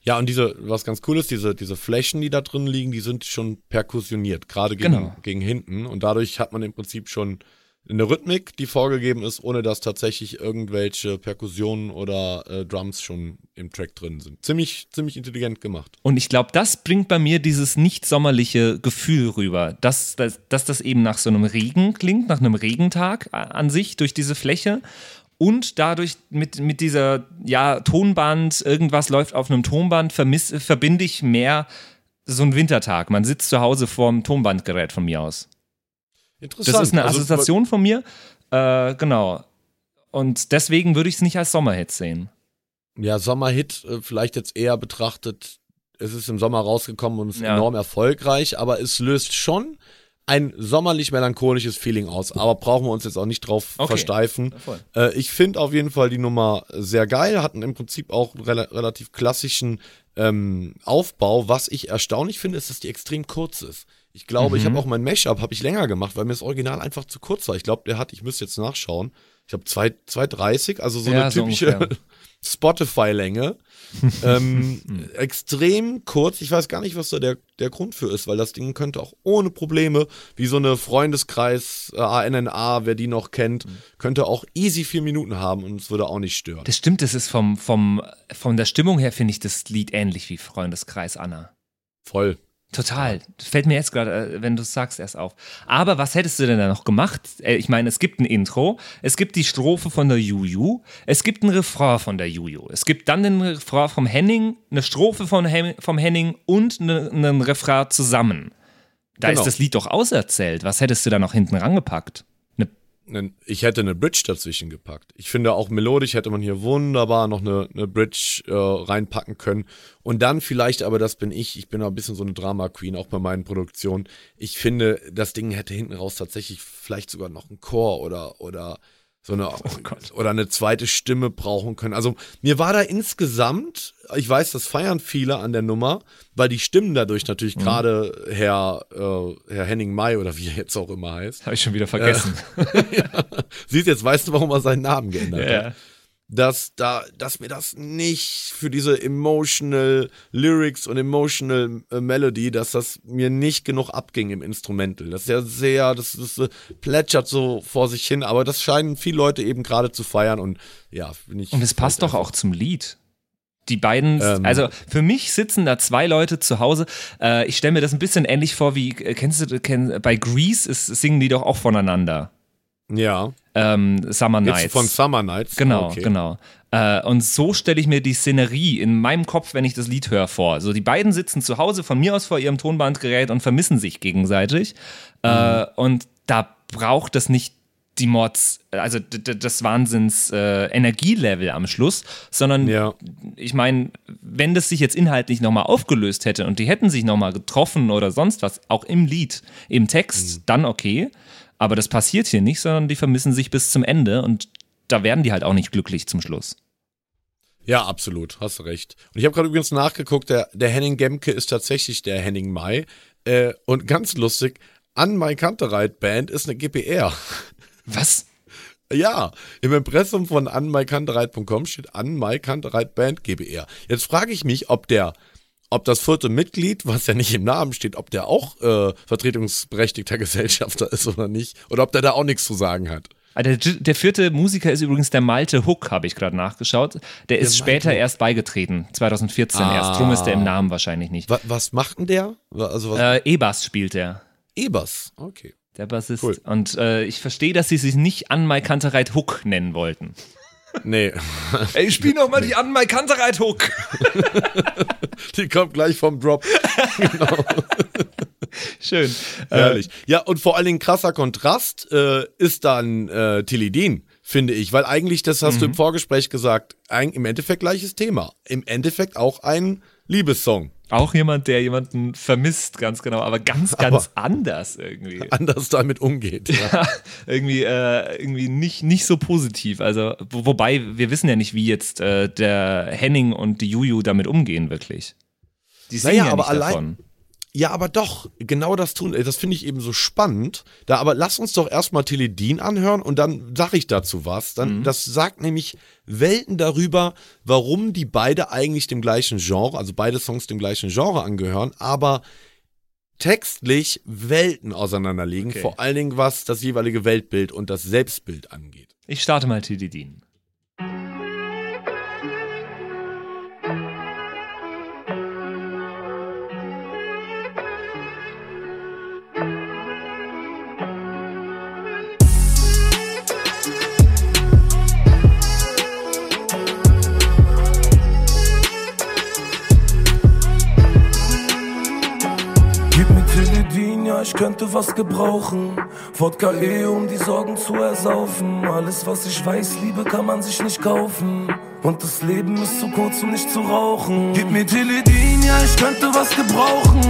Ja, und diese, was ganz cool ist, diese, diese Flächen, die da drin liegen, die sind schon perkussioniert, gerade gegen, genau. gegen hinten. Und dadurch hat man im Prinzip schon eine Rhythmik, die vorgegeben ist, ohne dass tatsächlich irgendwelche Perkussionen oder äh, Drums schon im Track drin sind. Ziemlich, ziemlich intelligent gemacht. Und ich glaube, das bringt bei mir dieses nicht sommerliche Gefühl rüber, dass, dass, dass das eben nach so einem Regen klingt, nach einem Regentag an sich durch diese Fläche und dadurch mit, mit dieser ja, Tonband, irgendwas läuft auf einem Tonband, vermiss, verbinde ich mehr so einen Wintertag. Man sitzt zu Hause vorm Tonbandgerät von mir aus. Interessant. Das ist eine also, Assoziation von mir. Äh, genau. Und deswegen würde ich es nicht als Sommerhit sehen. Ja, Sommerhit äh, vielleicht jetzt eher betrachtet, es ist im Sommer rausgekommen und ist ja. enorm erfolgreich, aber es löst schon ein sommerlich melancholisches Feeling aus, aber brauchen wir uns jetzt auch nicht drauf okay. versteifen. Äh, ich finde auf jeden Fall die Nummer sehr geil, hatten im Prinzip auch rel relativ klassischen ähm, Aufbau. Was ich erstaunlich finde, ist, dass die extrem kurz ist. Ich glaube, mhm. ich habe auch mein Mashup habe ich länger gemacht, weil mir das Original einfach zu kurz war. Ich glaube, der hat, ich müsste jetzt nachschauen. Ich habe 2,30, also so ja, eine typische so (laughs) Spotify-Länge. ähm, (laughs) extrem kurz. Ich weiß gar nicht, was da der, der Grund für ist, weil das Ding könnte auch ohne Probleme, wie so eine Freundeskreis äh, ANNA, wer die noch kennt, mhm. könnte auch easy vier Minuten haben und es würde auch nicht stören. Das stimmt, das ist vom, vom, von der Stimmung her, finde ich das Lied ähnlich wie Freundeskreis Anna. Voll. Total. Das fällt mir jetzt gerade, äh, wenn du es sagst, erst auf. Aber was hättest du denn da noch gemacht? Äh, ich meine, es gibt ein Intro, es gibt die Strophe von der Juju, es gibt ein Refrain von der Juju, es gibt dann den Refrain vom Henning, eine Strophe von Hem vom Henning und einen eine Refrain zusammen. Da genau. ist das Lied doch auserzählt. Was hättest du da noch hinten rangepackt? Ich hätte eine Bridge dazwischen gepackt. Ich finde auch melodisch hätte man hier wunderbar noch eine, eine Bridge äh, reinpacken können. Und dann vielleicht, aber das bin ich, ich bin ein bisschen so eine Drama Queen, auch bei meinen Produktionen. Ich finde, das Ding hätte hinten raus tatsächlich vielleicht sogar noch einen Chor oder, oder so eine oh oder eine zweite Stimme brauchen können. Also mir war da insgesamt, ich weiß, das feiern viele an der Nummer, weil die Stimmen dadurch natürlich mhm. gerade Herr, äh, Herr Henning May oder wie er jetzt auch immer heißt. Habe ich schon wieder vergessen. Äh, (laughs) ja. Siehst jetzt, weißt du, warum er seinen Namen geändert ja. hat dass da, dass mir das nicht für diese emotional Lyrics und emotional äh, Melody, dass das mir nicht genug abging im Instrumental. Das ist ja sehr, das, das, das plätschert so vor sich hin, aber das scheinen viele Leute eben gerade zu feiern und ja, bin ich. Und es passt doch auch zum Lied. Die beiden, ähm, also für mich sitzen da zwei Leute zu Hause. Äh, ich stelle mir das ein bisschen ähnlich vor wie, äh, kennst du, kenn, bei Grease ist, singen die doch auch voneinander. Ja. Ähm, Summer Nights. Jetzt von Summer Nights? Genau, okay. genau. Äh, und so stelle ich mir die Szenerie in meinem Kopf, wenn ich das Lied höre, vor. So, die beiden sitzen zu Hause von mir aus vor ihrem Tonbandgerät und vermissen sich gegenseitig. Äh, mhm. Äh, und da braucht es nicht die Mords, also das Wahnsinns äh, Energielevel am Schluss, sondern ja. ich meine, wenn das sich jetzt inhaltlich nochmal aufgelöst hätte und die hätten sich nochmal getroffen oder sonst was, auch im Lied, im Text, mhm. dann okay. Aber das passiert hier nicht, sondern die vermissen sich bis zum Ende und da werden die halt auch nicht glücklich zum Schluss. Ja, absolut, hast recht. Und ich habe gerade übrigens nachgeguckt, der, der Henning Gemke ist tatsächlich der Henning Mai. Äh, und ganz lustig, an My Kantereit Band ist eine GPR. Was? Ja, im Impressum von anmaikantereit.com steht an My Kantereit Band GBR. Jetzt frage ich mich, ob der ob das vierte Mitglied, was ja nicht im Namen steht, ob der auch äh, vertretungsberechtigter Gesellschafter ist oder nicht. Oder ob der da auch nichts zu sagen hat. Ah, der, der vierte Musiker ist übrigens der Malte Hook, habe ich gerade nachgeschaut. Der, der ist später Hook. erst beigetreten, 2014 ah. erst. Drum ist der im Namen wahrscheinlich nicht. Was, was macht denn der? Also äh, E-Bass spielt der. E-Bass, okay. Der Bassist. Cool. Und äh, ich verstehe, dass sie sich nicht an Mai Kantereit Hook nennen wollten. Nee. Ey, spiel noch mal die an Mai Kantereit Hook. (laughs) die kommt gleich vom Drop. (laughs) genau. Schön. Herrlich. Äh, ja, und vor allen Dingen krasser Kontrast äh, ist dann äh, Tilidin, finde ich. Weil eigentlich, das hast mhm. du im. Vorgespräch gesagt, ein, im Endeffekt gleiches Thema. Im Endeffekt auch ein Liebessong. Auch jemand, der jemanden vermisst, ganz genau, aber ganz, ganz aber anders irgendwie. Anders damit umgeht. Ja, ja irgendwie, äh, irgendwie nicht, nicht so positiv. Also, wo, wobei, wir wissen ja nicht, wie jetzt äh, der Henning und die Juju damit umgehen, wirklich. Die singen naja, ja aber allein, davon. Ja, aber doch, genau das tun, das finde ich eben so spannend. Da, aber lass uns doch erstmal Teledin anhören und dann sage ich dazu was. Dann, mhm. Das sagt nämlich Welten darüber, warum die beide eigentlich dem gleichen Genre, also beide Songs dem gleichen Genre angehören, aber textlich Welten auseinanderliegen, okay. vor allen Dingen was das jeweilige Weltbild und das Selbstbild angeht. Ich starte mal Teledin. Ich könnte was gebrauchen. Wodka eh, um die Sorgen zu ersaufen. Alles, was ich weiß, Liebe kann man sich nicht kaufen. Und das Leben ist zu kurz, um nicht zu rauchen. Gib mir Teledin, ja, ich könnte was gebrauchen.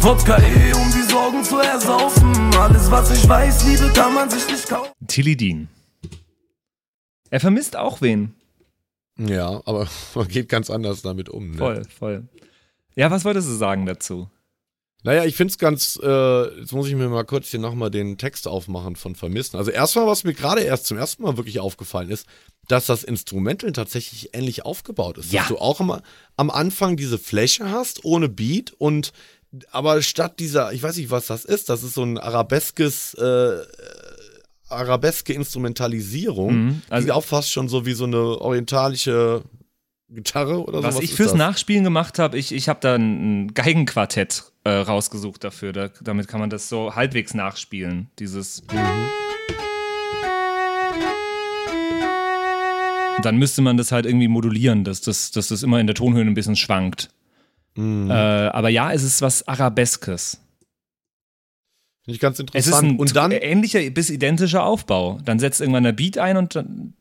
Wodka eh, um die Sorgen zu ersaufen. Alles, was ich weiß, Liebe kann man sich nicht kaufen. Tilidin. Er vermisst auch wen. Ja, aber (laughs) man geht ganz anders damit um. Ne? Voll, voll. Ja, was wolltest du sagen dazu? Naja, ich finde es ganz, äh, jetzt muss ich mir mal kurz hier nochmal den Text aufmachen von Vermissen. Also erstmal, was mir gerade erst zum ersten Mal wirklich aufgefallen ist, dass das Instrumental tatsächlich ähnlich aufgebaut ist. Ja. Dass du auch immer am Anfang diese Fläche hast, ohne Beat und aber statt dieser, ich weiß nicht, was das ist, das ist so ein arabeskes, äh, arabeske Instrumentalisierung, Mhm, also- die auch fast schon so wie so eine orientalische Gitarre oder Was sowas. ich fürs das? Nachspielen gemacht habe, ich, ich habe da ein Geigenquartett äh, rausgesucht dafür. Da, damit kann man das so halbwegs nachspielen. Dieses. Und dann müsste man das halt irgendwie modulieren, dass das, dass das immer in der Tonhöhe ein bisschen schwankt. Mhm. Äh, aber ja, es ist was Arabeskes. Finde ich ganz Es interessant. ist ein und dann ähnlicher bis identischer Aufbau. Dann setzt irgendwann der Beat ein und dann.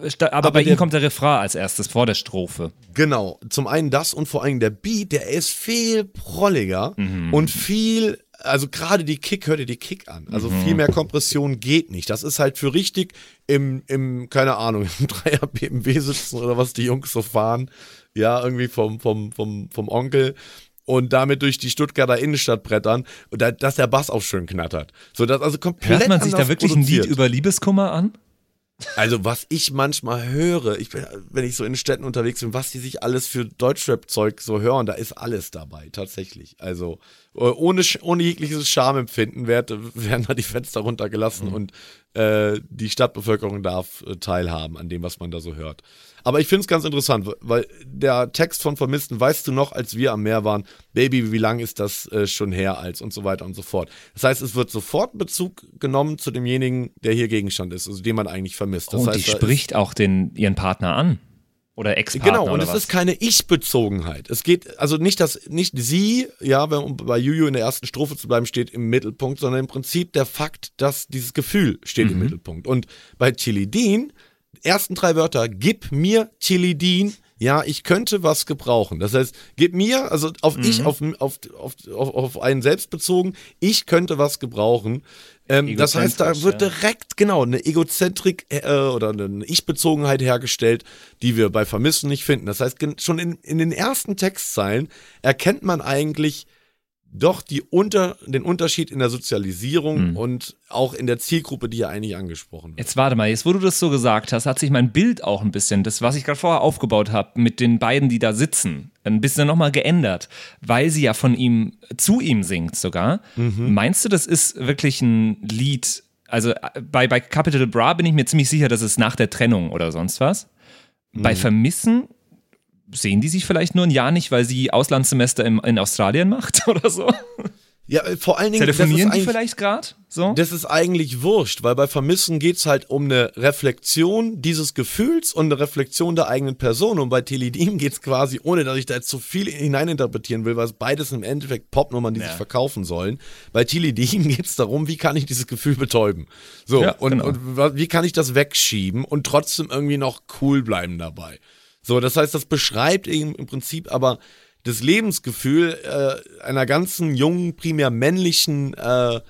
Aber, Aber bei ihm kommt der Refrain als erstes vor der Strophe. Genau, zum einen das und vor allem der Beat, der ist viel prolliger Mhm. und viel, also gerade die Kick, hört ihr die Kick an. Also Mhm. viel mehr Kompression geht nicht. Das ist halt für richtig im, im keine Ahnung, im (laughs) Dreier BMW sitzen oder was die Jungs so fahren. Ja, irgendwie vom, vom, vom, vom Onkel. Und damit durch die Stuttgarter Innenstadt brettern, und da, dass der Bass auch schön knattert. So, das also komplett Hört man sich da wirklich ein Lied produziert. über Liebeskummer an? Also was ich manchmal höre, ich bin, wenn ich so in Städten unterwegs bin, was die sich alles für Deutschrap-Zeug so hören, da ist alles dabei, tatsächlich. Also äh, ohne, ohne jegliches Schamempfinden werd, werden da die Fenster runtergelassen und äh, die Stadtbevölkerung darf äh, teilhaben an dem, was man da so hört. Aber ich finde es ganz interessant, weil der Text von Vermissten, weißt du noch, als wir am Meer waren, Baby, wie lang ist das äh, schon her als und so weiter und so fort. Das heißt, es wird sofort Bezug genommen zu demjenigen, der hier Gegenstand ist, also den man eigentlich vermisst. Das oh, heißt, die spricht auch den, ihren Partner an. Oder Ex-Partner. Genau, und es was? ist keine Ich-Bezogenheit. Es geht, also nicht, dass, nicht sie, ja, wenn, um bei Juju in der ersten Strophe zu bleiben, steht im Mittelpunkt, sondern im Prinzip der Fakt, dass dieses Gefühl steht Mhm. im Mittelpunkt. Und bei Chilidin, ersten drei Wörter, gib mir Chilidin, ja, ich könnte was gebrauchen. Das heißt, gib mir, also auf ich, Mhm. auf, auf, auf, auf, auf einen selbst bezogen, ich könnte was gebrauchen. Ähm, das heißt, da wird ja. direkt, genau, eine Egozentrik äh, oder eine Ich-Bezogenheit hergestellt, die wir bei Vermissen nicht finden. Das heißt, schon in, in den ersten Textzeilen erkennt man eigentlich doch die unter, den Unterschied in der Sozialisierung Mhm. und auch in der Zielgruppe, die ja eigentlich angesprochen wird. Jetzt warte mal, jetzt wo du das so gesagt hast, hat sich mein Bild auch ein bisschen, das, was ich gerade vorher aufgebaut habe, mit den beiden, die da sitzen, ein bisschen nochmal geändert, weil sie ja von ihm, zu ihm singt sogar. Meinst du, das ist wirklich ein Lied? Also äh, bei, bei Capital Bra bin ich mir ziemlich sicher, das ist nach der Trennung oder sonst was. Bei Vermissen sehen die sich vielleicht nur ein Jahr nicht, weil sie Auslandssemester im, in Australien macht (laughs) oder so? Ja, äh, vor allen Dingen, Telefonieren die vielleicht gerade? So? Das ist eigentlich wurscht, weil bei Vermissen geht es halt um eine Reflexion dieses Gefühls und eine Reflexion der eigenen Person. Und bei Teledim geht es quasi, ohne dass ich da jetzt zu viel hineininterpretieren will, weil es beides im Endeffekt Popnummern, die Ja. sich verkaufen sollen. Bei Teledim (laughs) geht es darum, wie kann ich dieses Gefühl betäuben. So, Ja, und, genau. und wie kann ich das wegschieben und trotzdem irgendwie noch cool bleiben dabei. So, das heißt, das beschreibt eben im Prinzip aber das Lebensgefühl äh, einer ganzen jungen, primär männlichen äh,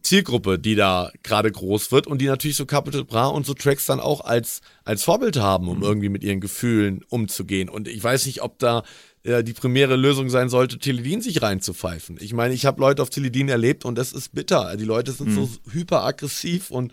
Zielgruppe, die da gerade groß wird und die natürlich so Capital Bra und so Tracks dann auch als, als Vorbild haben, um irgendwie mit ihren Gefühlen umzugehen. Und ich weiß nicht, ob da äh, die primäre Lösung sein sollte, Teledin sich reinzupfeifen. Ich meine, ich habe Leute auf Teledin erlebt und das ist bitter. Die Leute sind so hyperaggressiv und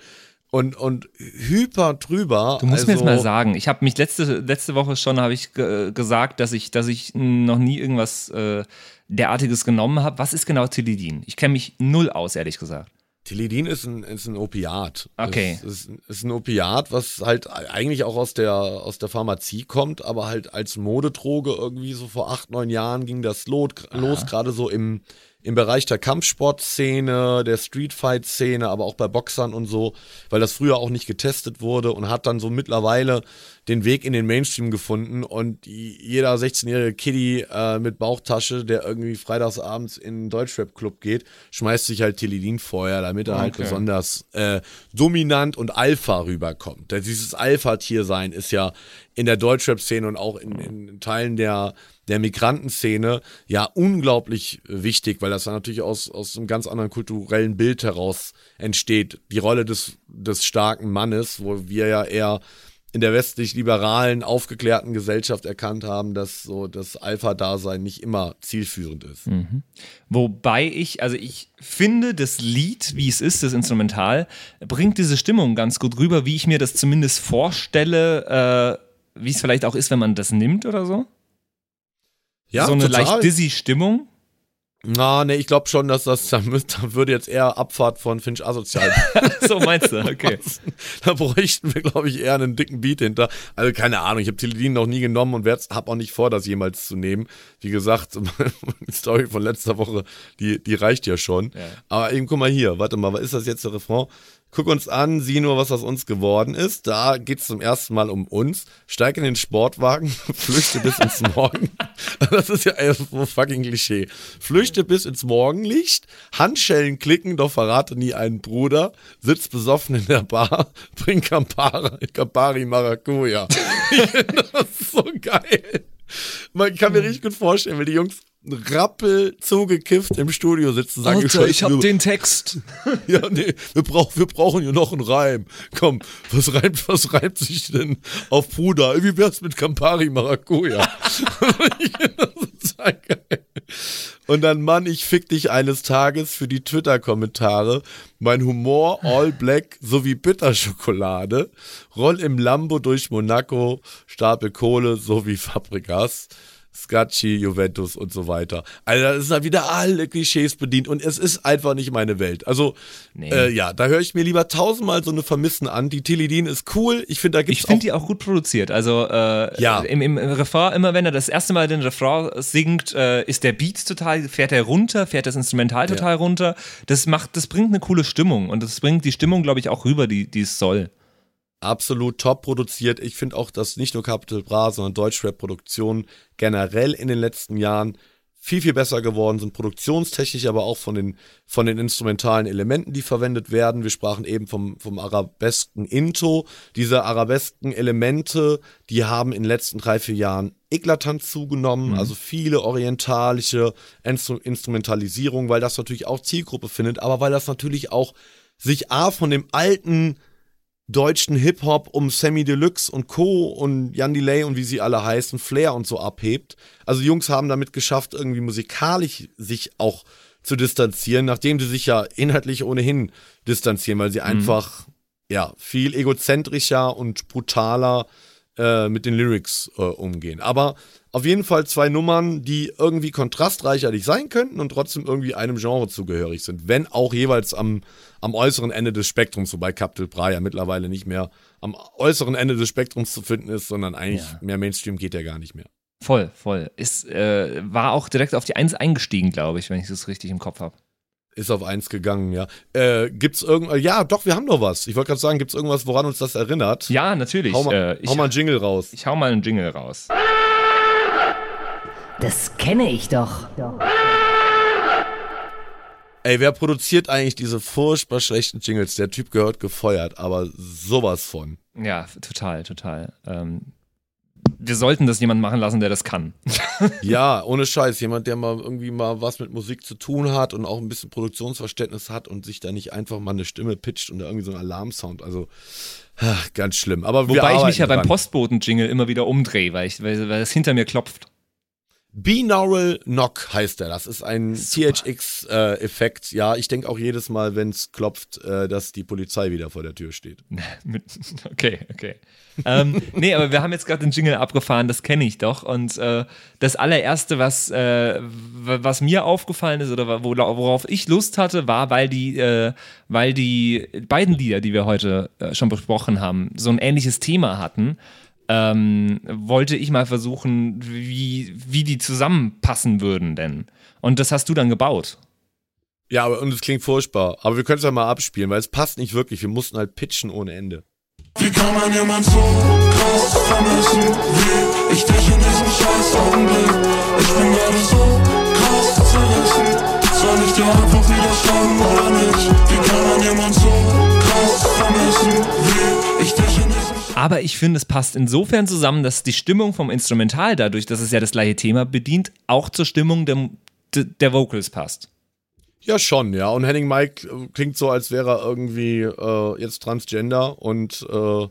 und, und hyper drüber. Du musst also, mir jetzt mal sagen, ich habe mich letzte, letzte Woche schon habe ich ge gesagt, dass ich, dass ich noch nie irgendwas äh, derartiges genommen habe. Was ist genau Tilidin? Ich kenne mich null aus, ehrlich gesagt. Teledin ist ein, ist ein Opiat. Okay. Es ist, ist ein Opiat, was halt eigentlich auch aus der, aus der Pharmazie kommt, aber halt als Modedroge irgendwie so vor acht, neun Jahren ging das los, los gerade so im, im Bereich der Kampfsportszene, der Streetfight-Szene, aber auch bei Boxern und so, weil das früher auch nicht getestet wurde und hat dann so mittlerweile den Weg in den Mainstream gefunden und jeder 16-jährige Kiddie äh, mit Bauchtasche, der irgendwie freitagsabends in einen Deutschrap-Club geht, schmeißt sich halt Teledin vorher, damit er halt Okay. besonders äh, dominant und Alpha rüberkommt. Denn dieses Alpha-Tier sein ist ja in der Deutschrap-Szene und auch in, in Teilen der der Migrantenszene ja unglaublich wichtig, weil das dann natürlich aus, aus einem ganz anderen kulturellen Bild heraus entsteht. Die Rolle des, des starken Mannes, wo wir ja eher in der westlich-liberalen, aufgeklärten Gesellschaft erkannt haben, dass so das Alpha-Dasein nicht immer zielführend ist. Mhm. Wobei ich, also ich finde, das Lied, wie es ist, das Instrumental, bringt diese Stimmung ganz gut rüber, wie ich mir das zumindest vorstelle, äh, wie es vielleicht auch ist, wenn man das nimmt oder so. Ja, so eine total. leicht dizzy Stimmung. Na, ne, ich glaube schon, dass das, da, da würde jetzt eher Abfahrt von Finch asozial. (laughs) so meinst du, okay. (laughs) da bräuchten wir, glaube ich, eher einen dicken Beat hinter. Also keine Ahnung, ich habe Teledin noch nie genommen und habe auch nicht vor, das jemals zu nehmen. Wie gesagt, (laughs) die Story von letzter Woche, die, die reicht ja schon. Ja. Aber eben, guck mal hier, warte mal, was ist das jetzt der Refrain? Guck uns an, sieh nur, was aus uns geworden ist. Da geht es zum ersten Mal um uns. Steig in den Sportwagen, (laughs) flüchte bis ins Morgen. (laughs) Das ist ja ein fucking Klischee. Flüchte bis ins Morgenlicht, Handschellen klicken, doch verrate nie einen Bruder. Sitz besoffen in der Bar, (laughs) bring Campari, Campari Maracuja. Das so geil. Man kann mir richtig gut vorstellen, wenn die Jungs rappel zugekifft im Studio sitzen, sagen Alter, ich hab den Text. (laughs) ja, nee, wir, brauch, wir brauchen hier noch einen Reim. Komm, was reimt, was reimt sich denn auf Bruder? Wie wär's mit Campari Maracuja? (laughs) Und dann, Mann, ich fick dich eines Tages für die Twitter-Kommentare. Mein Humor all black sowie Bitterschokolade. Roll im Lambo durch Monaco, Stapel Kohle sowie Fabrikas. Scacchi, Juventus und so weiter. Also da sind da wieder alle Klischees bedient und es ist einfach nicht meine Welt. Also nee. äh, ja, da höre ich mir lieber tausendmal so eine Vermissen an. Die Teledin ist cool. Ich finde, da gibt's Ich finde die auch gut produziert. Also äh, ja. im, im, Refrain, immer wenn er das erste Mal den Refrain singt, äh, ist der Beat total, fährt er runter, fährt das Instrumental total ja. runter. Das macht, das bringt eine coole Stimmung und das bringt die Stimmung, glaube ich, auch rüber, die, die es soll absolut top produziert. Ich finde auch, dass nicht nur Capital Bra, sondern Deutschrap-Produktionen generell in den letzten Jahren viel, viel besser geworden sind, produktionstechnisch, aber auch von den, von den instrumentalen Elementen, die verwendet werden. Wir sprachen eben vom, vom arabesken Into. Diese arabesken Elemente, die haben in den letzten drei, vier Jahren eklatant zugenommen, mhm. also viele orientalische Instru Instrumentalisierung, weil das natürlich auch Zielgruppe findet, aber weil das natürlich auch sich A von dem alten deutschen Hip-Hop um Sammy Deluxe und Co. und Jan Delay und wie sie alle heißen, Flair und so abhebt. Also die Jungs haben damit geschafft, irgendwie musikalisch sich auch zu distanzieren, nachdem sie sich ja inhaltlich ohnehin distanzieren, weil sie mhm. einfach ja viel egozentrischer und brutaler äh, mit den Lyrics äh, umgehen. Aber auf jeden Fall zwei Nummern, die irgendwie kontrastreicherlich sein könnten und trotzdem irgendwie einem Genre zugehörig sind, wenn auch jeweils am am äußeren Ende des Spektrums, wobei Capital Bra ja mittlerweile nicht mehr am äußeren Ende des Spektrums zu finden ist, sondern eigentlich ja. mehr Mainstream geht ja gar nicht mehr. Voll, voll. Ist, äh, war auch direkt auf die Eins eingestiegen, glaube ich, wenn ich das richtig im Kopf habe. Ist auf eins gegangen, ja. Äh, gibt's irgendwas? Ja, doch, wir haben noch was. Ich wollte gerade sagen, gibt's irgendwas, woran uns das erinnert? Ja, natürlich. Hau mal, äh, hau mal einen Jingle raus. Ich hau mal einen Jingle raus. Das kenne ich doch. Ey, wer produziert eigentlich diese furchtbar schlechten Jingles? Der Typ gehört gefeuert, aber sowas von. Ja, total, total. Ähm, wir sollten das jemand machen lassen, der das kann. (laughs) ja, ohne Scheiß. Jemand, der mal irgendwie mal was mit Musik zu tun hat und auch ein bisschen Produktionsverständnis hat und sich da nicht einfach mal eine Stimme pitcht und da irgendwie so ein Alarmsound. Also, ganz schlimm. Aber Wobei ich mich ja dran. beim Postboten-Jingle immer wieder umdrehe, weil, ich, weil, weil das hinter mir klopft. Binaural Knock heißt er. Das ist ein THX-Effekt. Äh, ja, ich denke auch jedes Mal, wenn es klopft, äh, dass die Polizei wieder vor der Tür steht. (laughs) okay, okay. ähm, nee, aber wir haben jetzt gerade den Jingle abgefahren, das kenne ich doch. Und äh, das allererste, was, äh, was mir aufgefallen ist oder worauf ich Lust hatte, war, weil die, äh, weil die beiden Lieder, die wir heute äh, schon besprochen haben, so ein ähnliches Thema hatten ähm, wollte ich mal versuchen, wie, wie die zusammenpassen würden denn. Und das hast du dann gebaut. Ja, aber, und es klingt furchtbar. Aber wir können es ja mal abspielen, weil es passt nicht wirklich. Wir mussten halt pitchen ohne Ende. Wie kann man jemand so krass vermissen wie ich dich in diesem scheiß Augenblick? Ich bin gerade so krass zerrissen. Soll ich dir einfach wieder sagen oder nicht? Wie kann man jemand so krass vermissen wie ich dich in diesem Aber ich finde, es passt insofern zusammen, dass die Stimmung vom Instrumental dadurch, dass es ja das gleiche Thema bedient, auch zur Stimmung der, der Vocals passt. Ja, schon, ja. Und Henning Mike äh, klingt so, als wäre er irgendwie äh, jetzt Transgender und äh,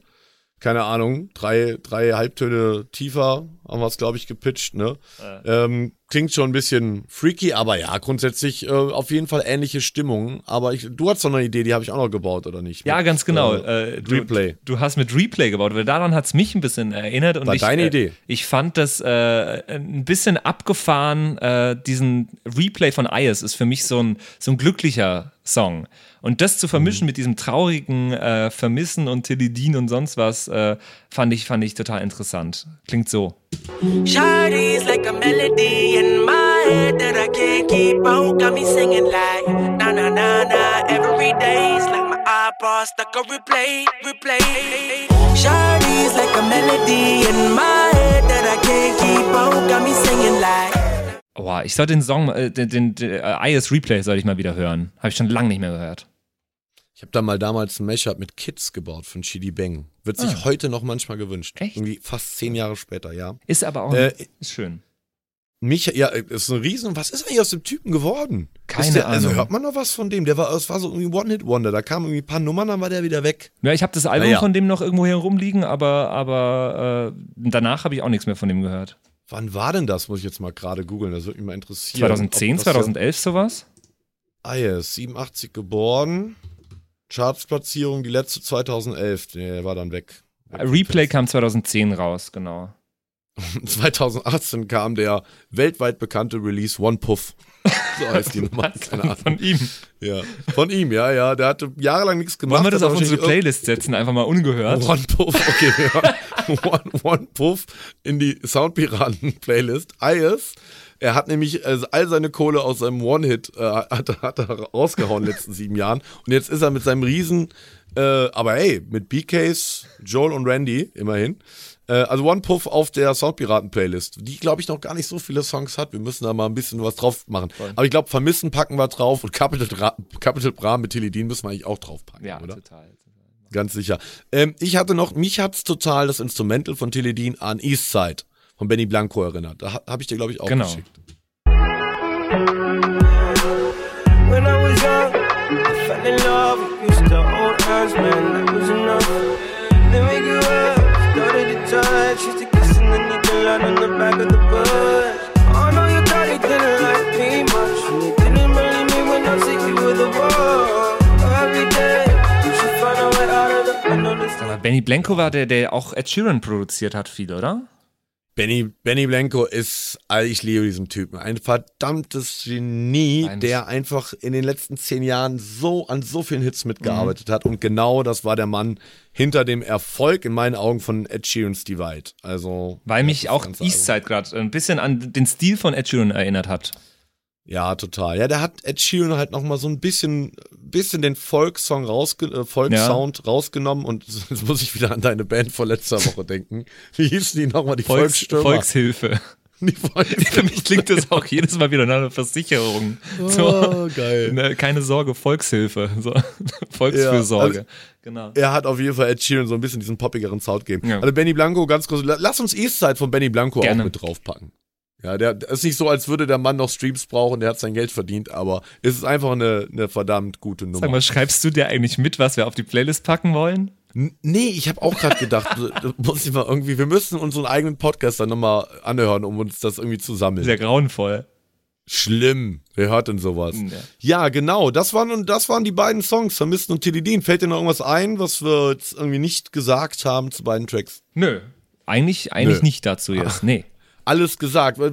keine Ahnung, drei, drei Halbtöne tiefer haben wir es, glaube ich, gepitcht, ne? Äh. Ähm, klingt schon ein bisschen freaky, aber ja, grundsätzlich äh, auf jeden Fall ähnliche Stimmung. Aber ich, du hast doch eine Idee, die habe ich auch noch gebaut, oder nicht? Ja, mit, ganz genau. Äh, äh Replay. Du, du, hast mit Replay gebaut, weil daran hat es mich ein bisschen erinnert. Und War ich, deine äh, Idee? Ich fand das äh, ein bisschen abgefahren. diesen Replay von Ias ist für mich so ein, so ein glücklicher Song. Und das zu vermischen mhm. mit diesem traurigen äh, Vermissen und Tilidin und sonst was, äh, fand, ich, fand ich total interessant. Klingt so. Shardy's like a melody in my head that I can't keep out. Got me singing like na na na na every day's like my iPod stuck a replay, replay. Shardy's like a melody in my head that I can't keep out. Got me singing like. Boah, ich soll den Song, äh, den, den, den äh, IS Replay soll ich mal wieder hören. Habe ich schon lange nicht mehr gehört. Ich habe da mal damals ein Mashup mit Kids gebaut von Chidi Bang. Wird sich ah. heute noch manchmal gewünscht. Echt? Irgendwie fast zehn Jahre später, ja. Ist aber auch äh, ist schön. Mich, ja, ist ein Riesen. Was ist eigentlich aus dem Typen geworden? Keine der, also Ahnung. Also hört man noch was von dem? Der war, es war so irgendwie One-Hit-Wonder. Da kamen irgendwie ein paar Nummern, dann war der wieder weg. Ja, ich habe das Album ja. von dem noch irgendwo herumliegen, aber, aber äh, danach habe ich auch nichts mehr von dem gehört. Wann war denn das? Muss ich jetzt mal gerade googeln. Das würde mich mal interessieren. 2010, 2011 sowas? Ah, yes, 87 geboren. Chartsplatzierung, die letzte 2011, der war dann weg. Replay kam 2010 raus, genau. (laughs) 2018 kam der weltweit bekannte Release One Puff. (laughs) So heißt die Nummer. Keine Ahnung. Von ihm. Ja. Von ihm, ja, ja. Der hatte jahrelang nichts gemacht. Wollen wir das auf unsere Playlist setzen, einfach mal ungehört? One Puff, okay. ja. (laughs) (laughs) One, One Puff in die Soundpiraten-Playlist. IS er hat nämlich äh, all seine Kohle aus seinem One-Hit äh, hat, hat er rausgehauen in den letzten sieben Jahren. Und jetzt ist er mit seinem Riesen, äh, aber hey, mit BKs, Joel und Randy immerhin. Äh, also One Puff auf der Soundpiraten-Playlist, die, glaube ich, noch gar nicht so viele Songs hat. Wir müssen da mal ein bisschen was drauf machen. Voll. Aber ich glaube, Vermissen packen wir drauf und Capital, Capital Bra mit Tilidin müssen wir eigentlich auch drauf packen, ja, oder? total. Ganz sicher. Ähm, ich hatte noch, mich hat's total das Instrumental von Teledin an Eastside von Benny Blanco erinnert. Da habe ich dir, glaube ich, auch genau. geschickt. When I was young, I fell in love with used to old hands, man, that was enough. Then we grew up, started to touch, used to kiss and then you can line on the back of the bus. Oh no, you thought didn't like me much, and you didn't believe me when I said you were the one. This. Aber Benny Blanco war der, der auch Ed Sheeran produziert hat, viel, oder? Benny, Benny Blanco ist, also ich liebe diesen Typen, ein verdammtes Genie, Nein, der einfach in den letzten zehn Jahren so an so vielen Hits mitgearbeitet mhm. hat und genau das war der Mann hinter dem Erfolg in meinen Augen von Ed Sheeran's Divide. Also weil mich auch Eastside gerade ein bisschen an den Stil von Ed Sheeran erinnert hat. Ja, total. Ja, der hat Ed Sheeran halt noch mal so ein bisschen, bisschen den Volkssong rausge äh, Volkssound ja. rausgenommen und (laughs) jetzt muss ich wieder an deine Band vor letzter Woche denken. Wie hießen die nochmal? Die Volks Volksstürmer? Volkshilfe. (laughs) Die Für mich klingt das auch jedes Mal wieder nach einer Versicherung. Oh, so, geil. Ne, keine Sorge, Volkshilfe. So, (laughs) Volksfürsorge. Ja, also, genau. Er hat auf jeden Fall Ed Sheeran so ein bisschen diesen poppigeren Sound gegeben. Ja. Also Benny Blanco, ganz kurz, lass uns Eastside von Benny Blanco Gerne. auch mit draufpacken. Ja, der ist nicht so, als würde der Mann noch Streams brauchen, der hat sein Geld verdient, aber es ist einfach eine, eine verdammt gute Nummer. Sag mal, schreibst du dir eigentlich mit, was wir auf die Playlist packen wollen? N nee, ich habe auch gerade gedacht, (laughs) muss ich mal irgendwie, wir müssen unseren eigenen Podcast dann nochmal anhören, um uns das irgendwie zu sammeln. Sehr grauenvoll. Schlimm. Wer hört denn sowas? Ja, ja genau. Das waren, das waren die beiden Songs, Vermissten und Tilidin. Fällt dir noch irgendwas ein, was wir jetzt irgendwie nicht gesagt haben zu beiden Tracks? Nö. Eigentlich, eigentlich Nö. nicht dazu jetzt. Ach. Nee alles gesagt. Äh,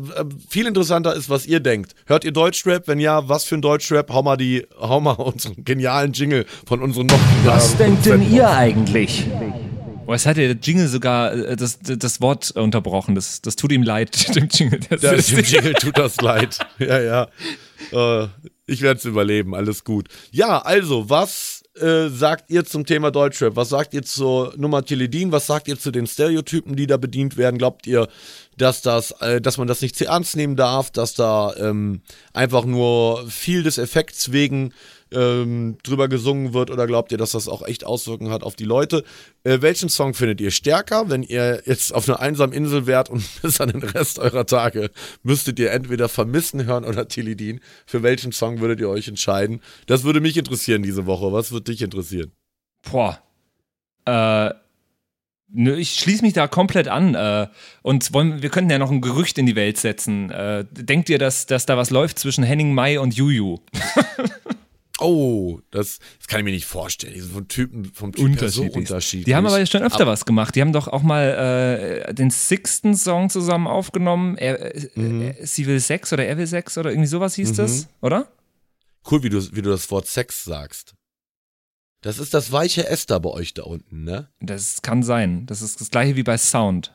viel interessanter ist, was ihr denkt. Hört ihr Deutschrap? Wenn ja, was für ein Deutschrap? Hau mal, die, hau mal (laughs) unseren genialen Jingle von unseren noch. Was denkt denn ihr eigentlich? Oh, es hat ja der Jingle sogar äh, das, das Wort unterbrochen. Das, das tut ihm leid, (laughs) dem Jingle. Das ja, dem Jingle tut das leid. Ja, ja. Äh, ich werde es überleben. Alles gut. Ja, also, was äh, sagt ihr zum Thema Deutschrap? Was sagt ihr zur Nummer Teledin? Was sagt ihr zu den Stereotypen, die da bedient werden? Glaubt ihr, dass das, äh, dass man das nicht zu ernst nehmen darf, dass da ähm, einfach nur viel des Effekts wegen ähm, drüber gesungen wird oder glaubt ihr, dass das auch echt Auswirkungen hat auf die Leute? Äh, welchen Song findet ihr stärker, wenn ihr jetzt auf einer einsamen Insel wärt und (laughs) bis an den Rest eurer Tage müsstet ihr entweder Vermissen hören oder Tilidin? Für welchen Song würdet ihr euch entscheiden? Das würde mich interessieren diese Woche. Was würde dich interessieren? Boah. Äh, ich schließe mich da komplett an. Äh, und wollen, wir könnten ja noch ein Gerücht in die Welt setzen. Äh, denkt ihr, dass, dass da was läuft zwischen Henning Mai und Juju? (laughs) oh, das, das kann ich mir nicht vorstellen. Die sind vom Typen, vom Typ her so unterschiedlich. Die haben aber schon öfter aber was gemacht. Die haben doch auch mal äh, den sixten Song zusammen aufgenommen. Er, äh, mhm. Sie will Sex oder er will Sex oder irgendwie sowas hieß mhm. das, oder? Cool, wie du, wie du das Wort Sex sagst. Das ist das weiche Ester bei euch da unten, ne? Das kann sein. Das ist das gleiche wie bei Sound.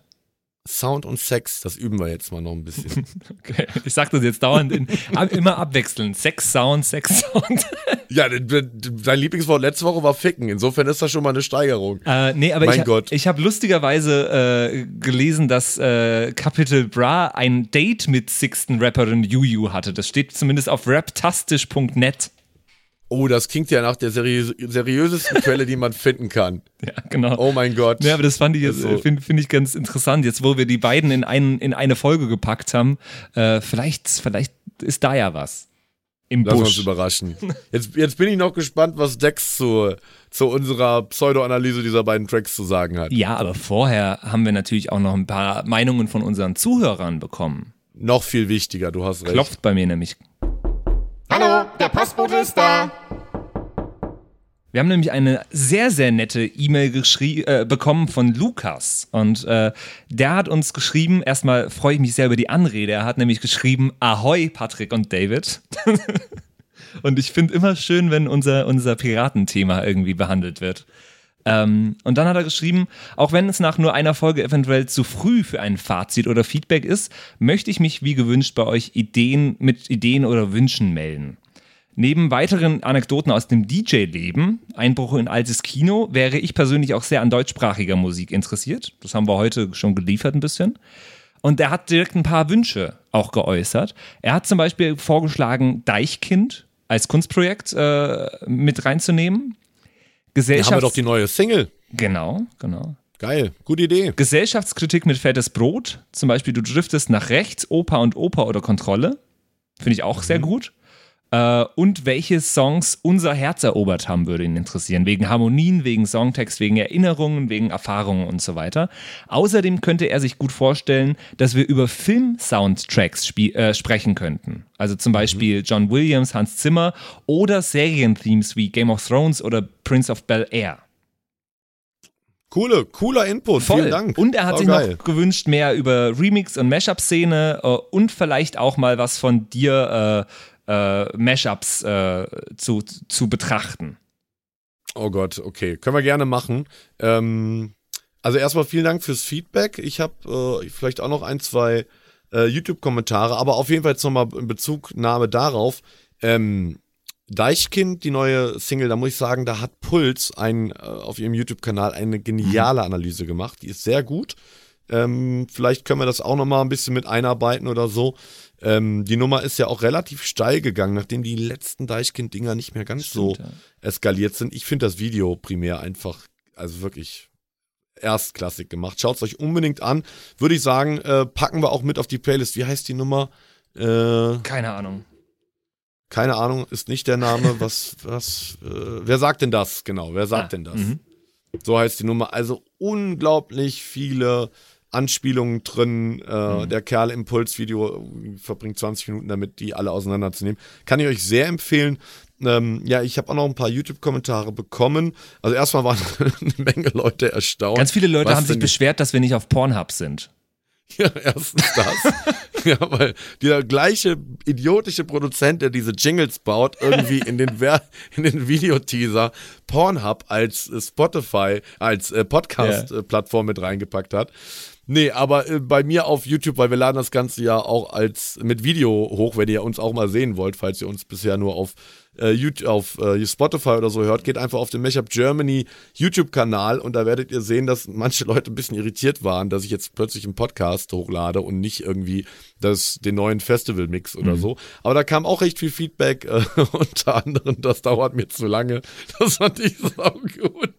Sound und Sex, das üben wir jetzt mal noch ein bisschen. (laughs) okay, ich sag das jetzt dauernd in, immer abwechselnd. Sex, Sound, Sex, Sound. (laughs) ja, dein Lieblingswort letzte Woche war Ficken. Insofern ist das schon mal eine Steigerung. Äh, nee, aber mein ich, Gott. ich habe lustigerweise äh, gelesen, dass äh, Capital Bra ein Date mit Sixten Rapperin Juju hatte. Das steht zumindest auf raptastisch.net. Oh, das klingt ja nach der seriös seriösesten (laughs) Quelle, die man finden kann. Ja, genau. Oh mein Gott. Ja, aber das fand ich jetzt, so. finde find ich ganz interessant, jetzt wo wir die beiden in, ein, in eine Folge gepackt haben. Äh, vielleicht, vielleicht ist da ja was. Im Lass Busch. uns überraschen. (laughs) Jetzt, jetzt bin ich noch gespannt, was Dex zu, zu unserer Pseudo-Analyse dieser beiden Tracks zu sagen hat. Ja, aber vorher haben wir natürlich auch noch ein paar Meinungen von unseren Zuhörern bekommen. Noch viel wichtiger, du hast recht. Klopft bei mir nämlich Hallo, der Postbote ist da. Wir haben nämlich eine sehr, sehr nette E-Mail äh, bekommen von Lukas. Und äh, der hat uns geschrieben, erstmal freue ich mich sehr über die Anrede. Er hat nämlich geschrieben, Ahoi, Patrick und David. (laughs) und ich finde immer schön, wenn unser, unser Piratenthema irgendwie behandelt wird. Ähm, und dann hat er geschrieben, auch wenn es nach nur einer Folge eventuell zu früh für ein Fazit oder Feedback ist, möchte ich mich wie gewünscht bei euch Ideen mit Ideen oder Wünschen melden. Neben weiteren Anekdoten aus dem DJ-Leben, Einbruch in altes Kino, wäre ich persönlich auch sehr an deutschsprachiger Musik interessiert. Das haben wir heute schon geliefert ein bisschen. Und er hat direkt ein paar Wünsche auch geäußert. Er hat zum Beispiel vorgeschlagen, Deichkind als Kunstprojekt äh, mit reinzunehmen. Gesellschafts haben wir doch die neue Single. Genau, genau. Geil, gute Idee. Gesellschaftskritik mit fettes Brot. Zum Beispiel, du driftest nach rechts, Opa und Opa oder Kontrolle. Finde ich auch mhm. sehr gut. Äh, und welche Songs unser Herz erobert haben, würde ihn interessieren. Wegen Harmonien, wegen Songtext, wegen Erinnerungen, wegen Erfahrungen und so weiter. Außerdem könnte er sich gut vorstellen, dass wir über Film-Soundtracks äh, sprechen könnten. Also zum Beispiel mhm. John Williams, Hans Zimmer oder Serienthemes wie Game of Thrones oder Prince of Bel Air. Coole, cooler Input. Voll. Vielen Dank. Und er hat War sich geil. noch gewünscht, mehr über Remix- und Mashup-Szene äh, und vielleicht auch mal was von dir äh, äh, Mashups äh, zu, zu betrachten. Oh Gott, okay. Können wir gerne machen. Ähm, also erstmal vielen Dank fürs Feedback. Ich habe äh, vielleicht auch noch ein, zwei äh, YouTube-Kommentare, aber auf jeden Fall jetzt nochmal in Bezugnahme darauf. Ähm, Deichkind, die neue Single, da muss ich sagen, da hat Puls ein, äh, auf ihrem YouTube-Kanal eine geniale Analyse gemacht. Die ist sehr gut. Ähm, vielleicht können wir das auch nochmal ein bisschen mit einarbeiten oder so. Ähm, die Nummer ist ja auch relativ steil gegangen, nachdem die letzten Deichkind-Dinger nicht mehr ganz Stimmt, so ja. eskaliert sind. Ich finde das Video primär einfach, also wirklich erstklassig gemacht. Schaut es euch unbedingt an. Würde ich sagen, äh, packen wir auch mit auf die Playlist. Wie heißt die Nummer? Äh, keine Ahnung. Keine Ahnung, ist nicht der Name. (laughs) Was, was, äh, wer sagt denn das? Genau, wer sagt ah, denn das? -hmm. So heißt die Nummer. Also unglaublich viele Anspielungen drin. Äh, mhm. Der Kerl im Pulsvideo verbringt 20 Minuten damit, die alle auseinanderzunehmen. Kann ich euch sehr empfehlen. Ähm, ja, ich habe auch noch ein paar YouTube-Kommentare bekommen. Also erstmal waren (laughs) eine Menge Leute erstaunt. Ganz viele Leute haben sich beschwert, dass wir nicht auf Pornhub sind. (laughs) Ja, erstens das. (laughs) ja, weil der gleiche idiotische Produzent, der diese Jingles baut, irgendwie in den, in den Videoteaser Pornhub als Spotify, als äh, Podcast-Plattform mit reingepackt hat. Nee, aber äh, bei mir auf YouTube, weil wir laden das Ganze ja auch als mit Video hoch, wenn ihr uns auch mal sehen wollt, falls ihr uns bisher nur auf YouTube, auf äh, Spotify oder so hört, geht einfach auf den Mashup Germany YouTube-Kanal und da werdet ihr sehen, dass manche Leute ein bisschen irritiert waren, dass ich jetzt plötzlich einen Podcast hochlade und nicht irgendwie das, den neuen Festival-Mix oder mhm. so. Aber da kam auch recht viel Feedback, äh, (laughs) unter anderem, das dauert mir zu lange. Das fand ich so gut.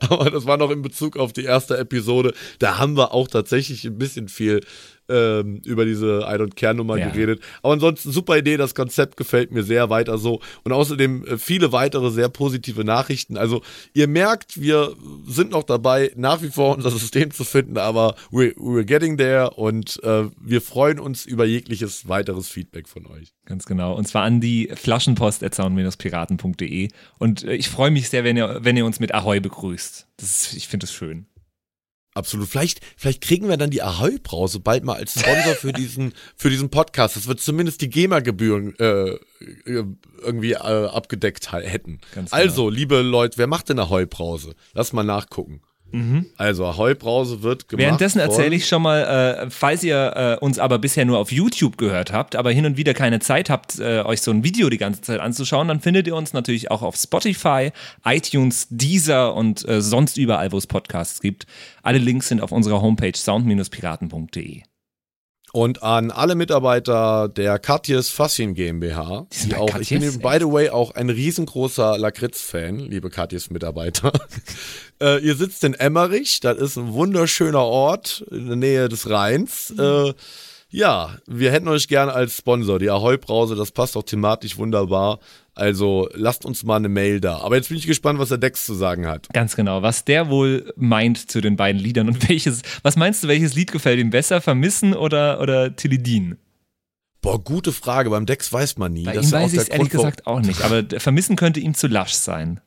Aber das war noch in Bezug auf die erste Episode. Da haben wir auch tatsächlich ein bisschen viel ähm, über diese I Don't Care Nummer ja. geredet. Aber ansonsten super Idee, das Konzept gefällt mir sehr weiter so. Und außerdem äh, viele weitere sehr positive Nachrichten. Also ihr merkt, wir sind noch dabei, nach wie vor unser (laughs) System zu finden, aber we're, we're getting there und äh, wir freuen uns über jegliches weiteres Feedback von euch. Ganz genau. Und zwar an die flaschenpost.sound-piraten.de. Und äh, ich freue mich sehr, wenn ihr, wenn ihr uns mit Ahoi begrüßt. Ist, ich finde es schön. Absolut. Vielleicht, vielleicht kriegen wir dann die Ahoi-Brause bald mal als Sponsor für (laughs) diesen, für diesen Podcast. Das wird zumindest die GEMA-Gebühren äh, äh irgendwie äh, abgedeckt hätten. Genau. Also, liebe Leute, wer macht denn Ahoi-Brause? Lass mal nachgucken. Mhm. Also Ahoi-Brause wird gemacht. Währenddessen erzähle ich schon mal, äh, falls ihr äh, uns aber bisher nur auf YouTube gehört habt, aber hin und wieder keine Zeit habt, äh, euch so ein Video die ganze Zeit anzuschauen, dann findet ihr uns natürlich auch auf Spotify, iTunes, Deezer und äh, sonst überall, wo es Podcasts gibt. Alle Links sind auf unserer Homepage sound-piraten.de. Und an alle Mitarbeiter der Katjes Fassin GmbH, die, die auch, Katjes? ich bin by the way auch ein riesengroßer Lakritz-Fan, liebe Katjes Mitarbeiter. (laughs) äh, ihr sitzt in Emmerich, das ist ein wunderschöner Ort in der Nähe des Rheins. Mhm. Äh, ja, wir hätten euch gerne als Sponsor. Die Ahoi Brause, das passt auch thematisch wunderbar. Also lasst uns mal eine Mail da. Aber jetzt bin ich gespannt, was der Dex zu sagen hat. Ganz genau, was der wohl meint zu den beiden Liedern und (laughs) welches, was meinst du, welches Lied gefällt ihm besser, Vermissen oder, oder Tilidin? Boah, gute Frage. Beim Dex weiß man nie. Bei das ihm weiß ich es ehrlich gesagt auch nicht. Aber Vermissen könnte ihm zu lasch sein.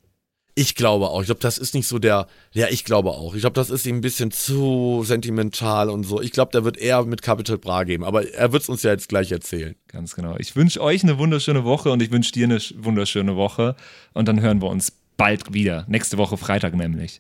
Ich glaube auch. Ich glaube, das ist nicht so der. Ja, ich glaube auch. Ich glaube, das ist ihm ein bisschen zu sentimental und so. Ich glaube, der wird eher mit Capital Bra geben. Aber er wird es uns ja jetzt gleich erzählen. Ganz genau. Ich wünsche euch eine wunderschöne Woche und ich wünsche dir eine wunderschöne Woche. Und dann hören wir uns bald wieder. Nächste Woche Freitag nämlich.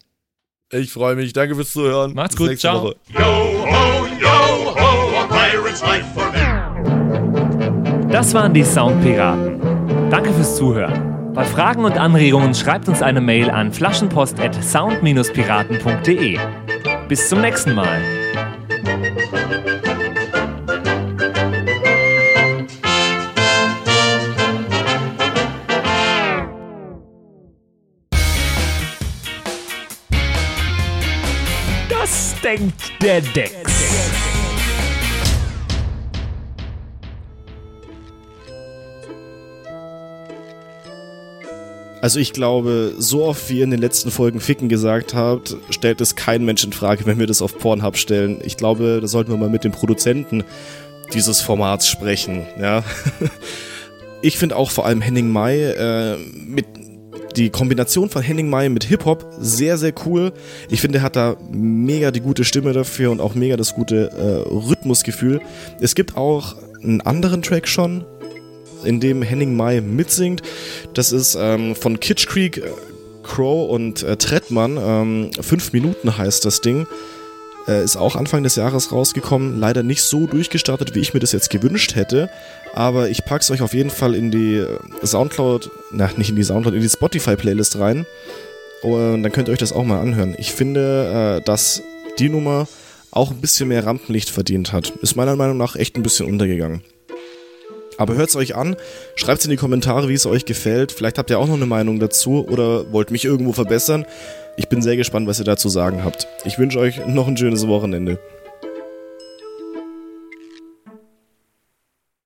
Ich freue mich. Danke fürs Zuhören. Macht's Bis gut. Ciao. Woche. Yo ho, yo ho, a pirate's life for them. Das waren die Soundpiraten. Danke fürs Zuhören. Bei Fragen und Anregungen schreibt uns eine Mail an flaschenpost@sound-piraten.de. Bis zum nächsten Mal. Das denkt der Dex. Also ich glaube, so oft wie ihr in den letzten Folgen Ficken gesagt habt, stellt es kein Mensch in Frage, wenn wir das auf Pornhub stellen. Ich glaube, da sollten wir mal mit dem Produzenten dieses Formats sprechen. Ja. (laughs) Ich finde auch vor allem Henning Mai äh, mit die Kombination von Henning Mai mit Hip-Hop sehr, sehr cool. Ich finde, er hat da mega die gute Stimme dafür und auch mega das gute äh, Rhythmusgefühl. Es gibt auch einen anderen Track schon, in dem Henning Mai mitsingt. Das ist ähm, von Kitsch Creek, äh, Crow und äh, Trettmann. Ähm, fünf Minuten heißt das Ding. Äh, ist auch Anfang des Jahres rausgekommen. Leider nicht so durchgestartet, wie ich mir das jetzt gewünscht hätte. Aber ich pack's euch auf jeden Fall in die äh, Soundcloud, na, nicht in die Soundcloud, in die Spotify-Playlist rein. Und dann könnt ihr euch das auch mal anhören. Ich finde, äh, dass die Nummer auch ein bisschen mehr Rampenlicht verdient hat. Ist meiner Meinung nach echt ein bisschen untergegangen. Aber hört es euch an, schreibt es in die Kommentare, wie es euch gefällt. Vielleicht habt ihr auch noch eine Meinung dazu oder wollt mich irgendwo verbessern. Ich bin sehr gespannt, was ihr dazu sagen habt. Ich wünsche euch noch ein schönes Wochenende.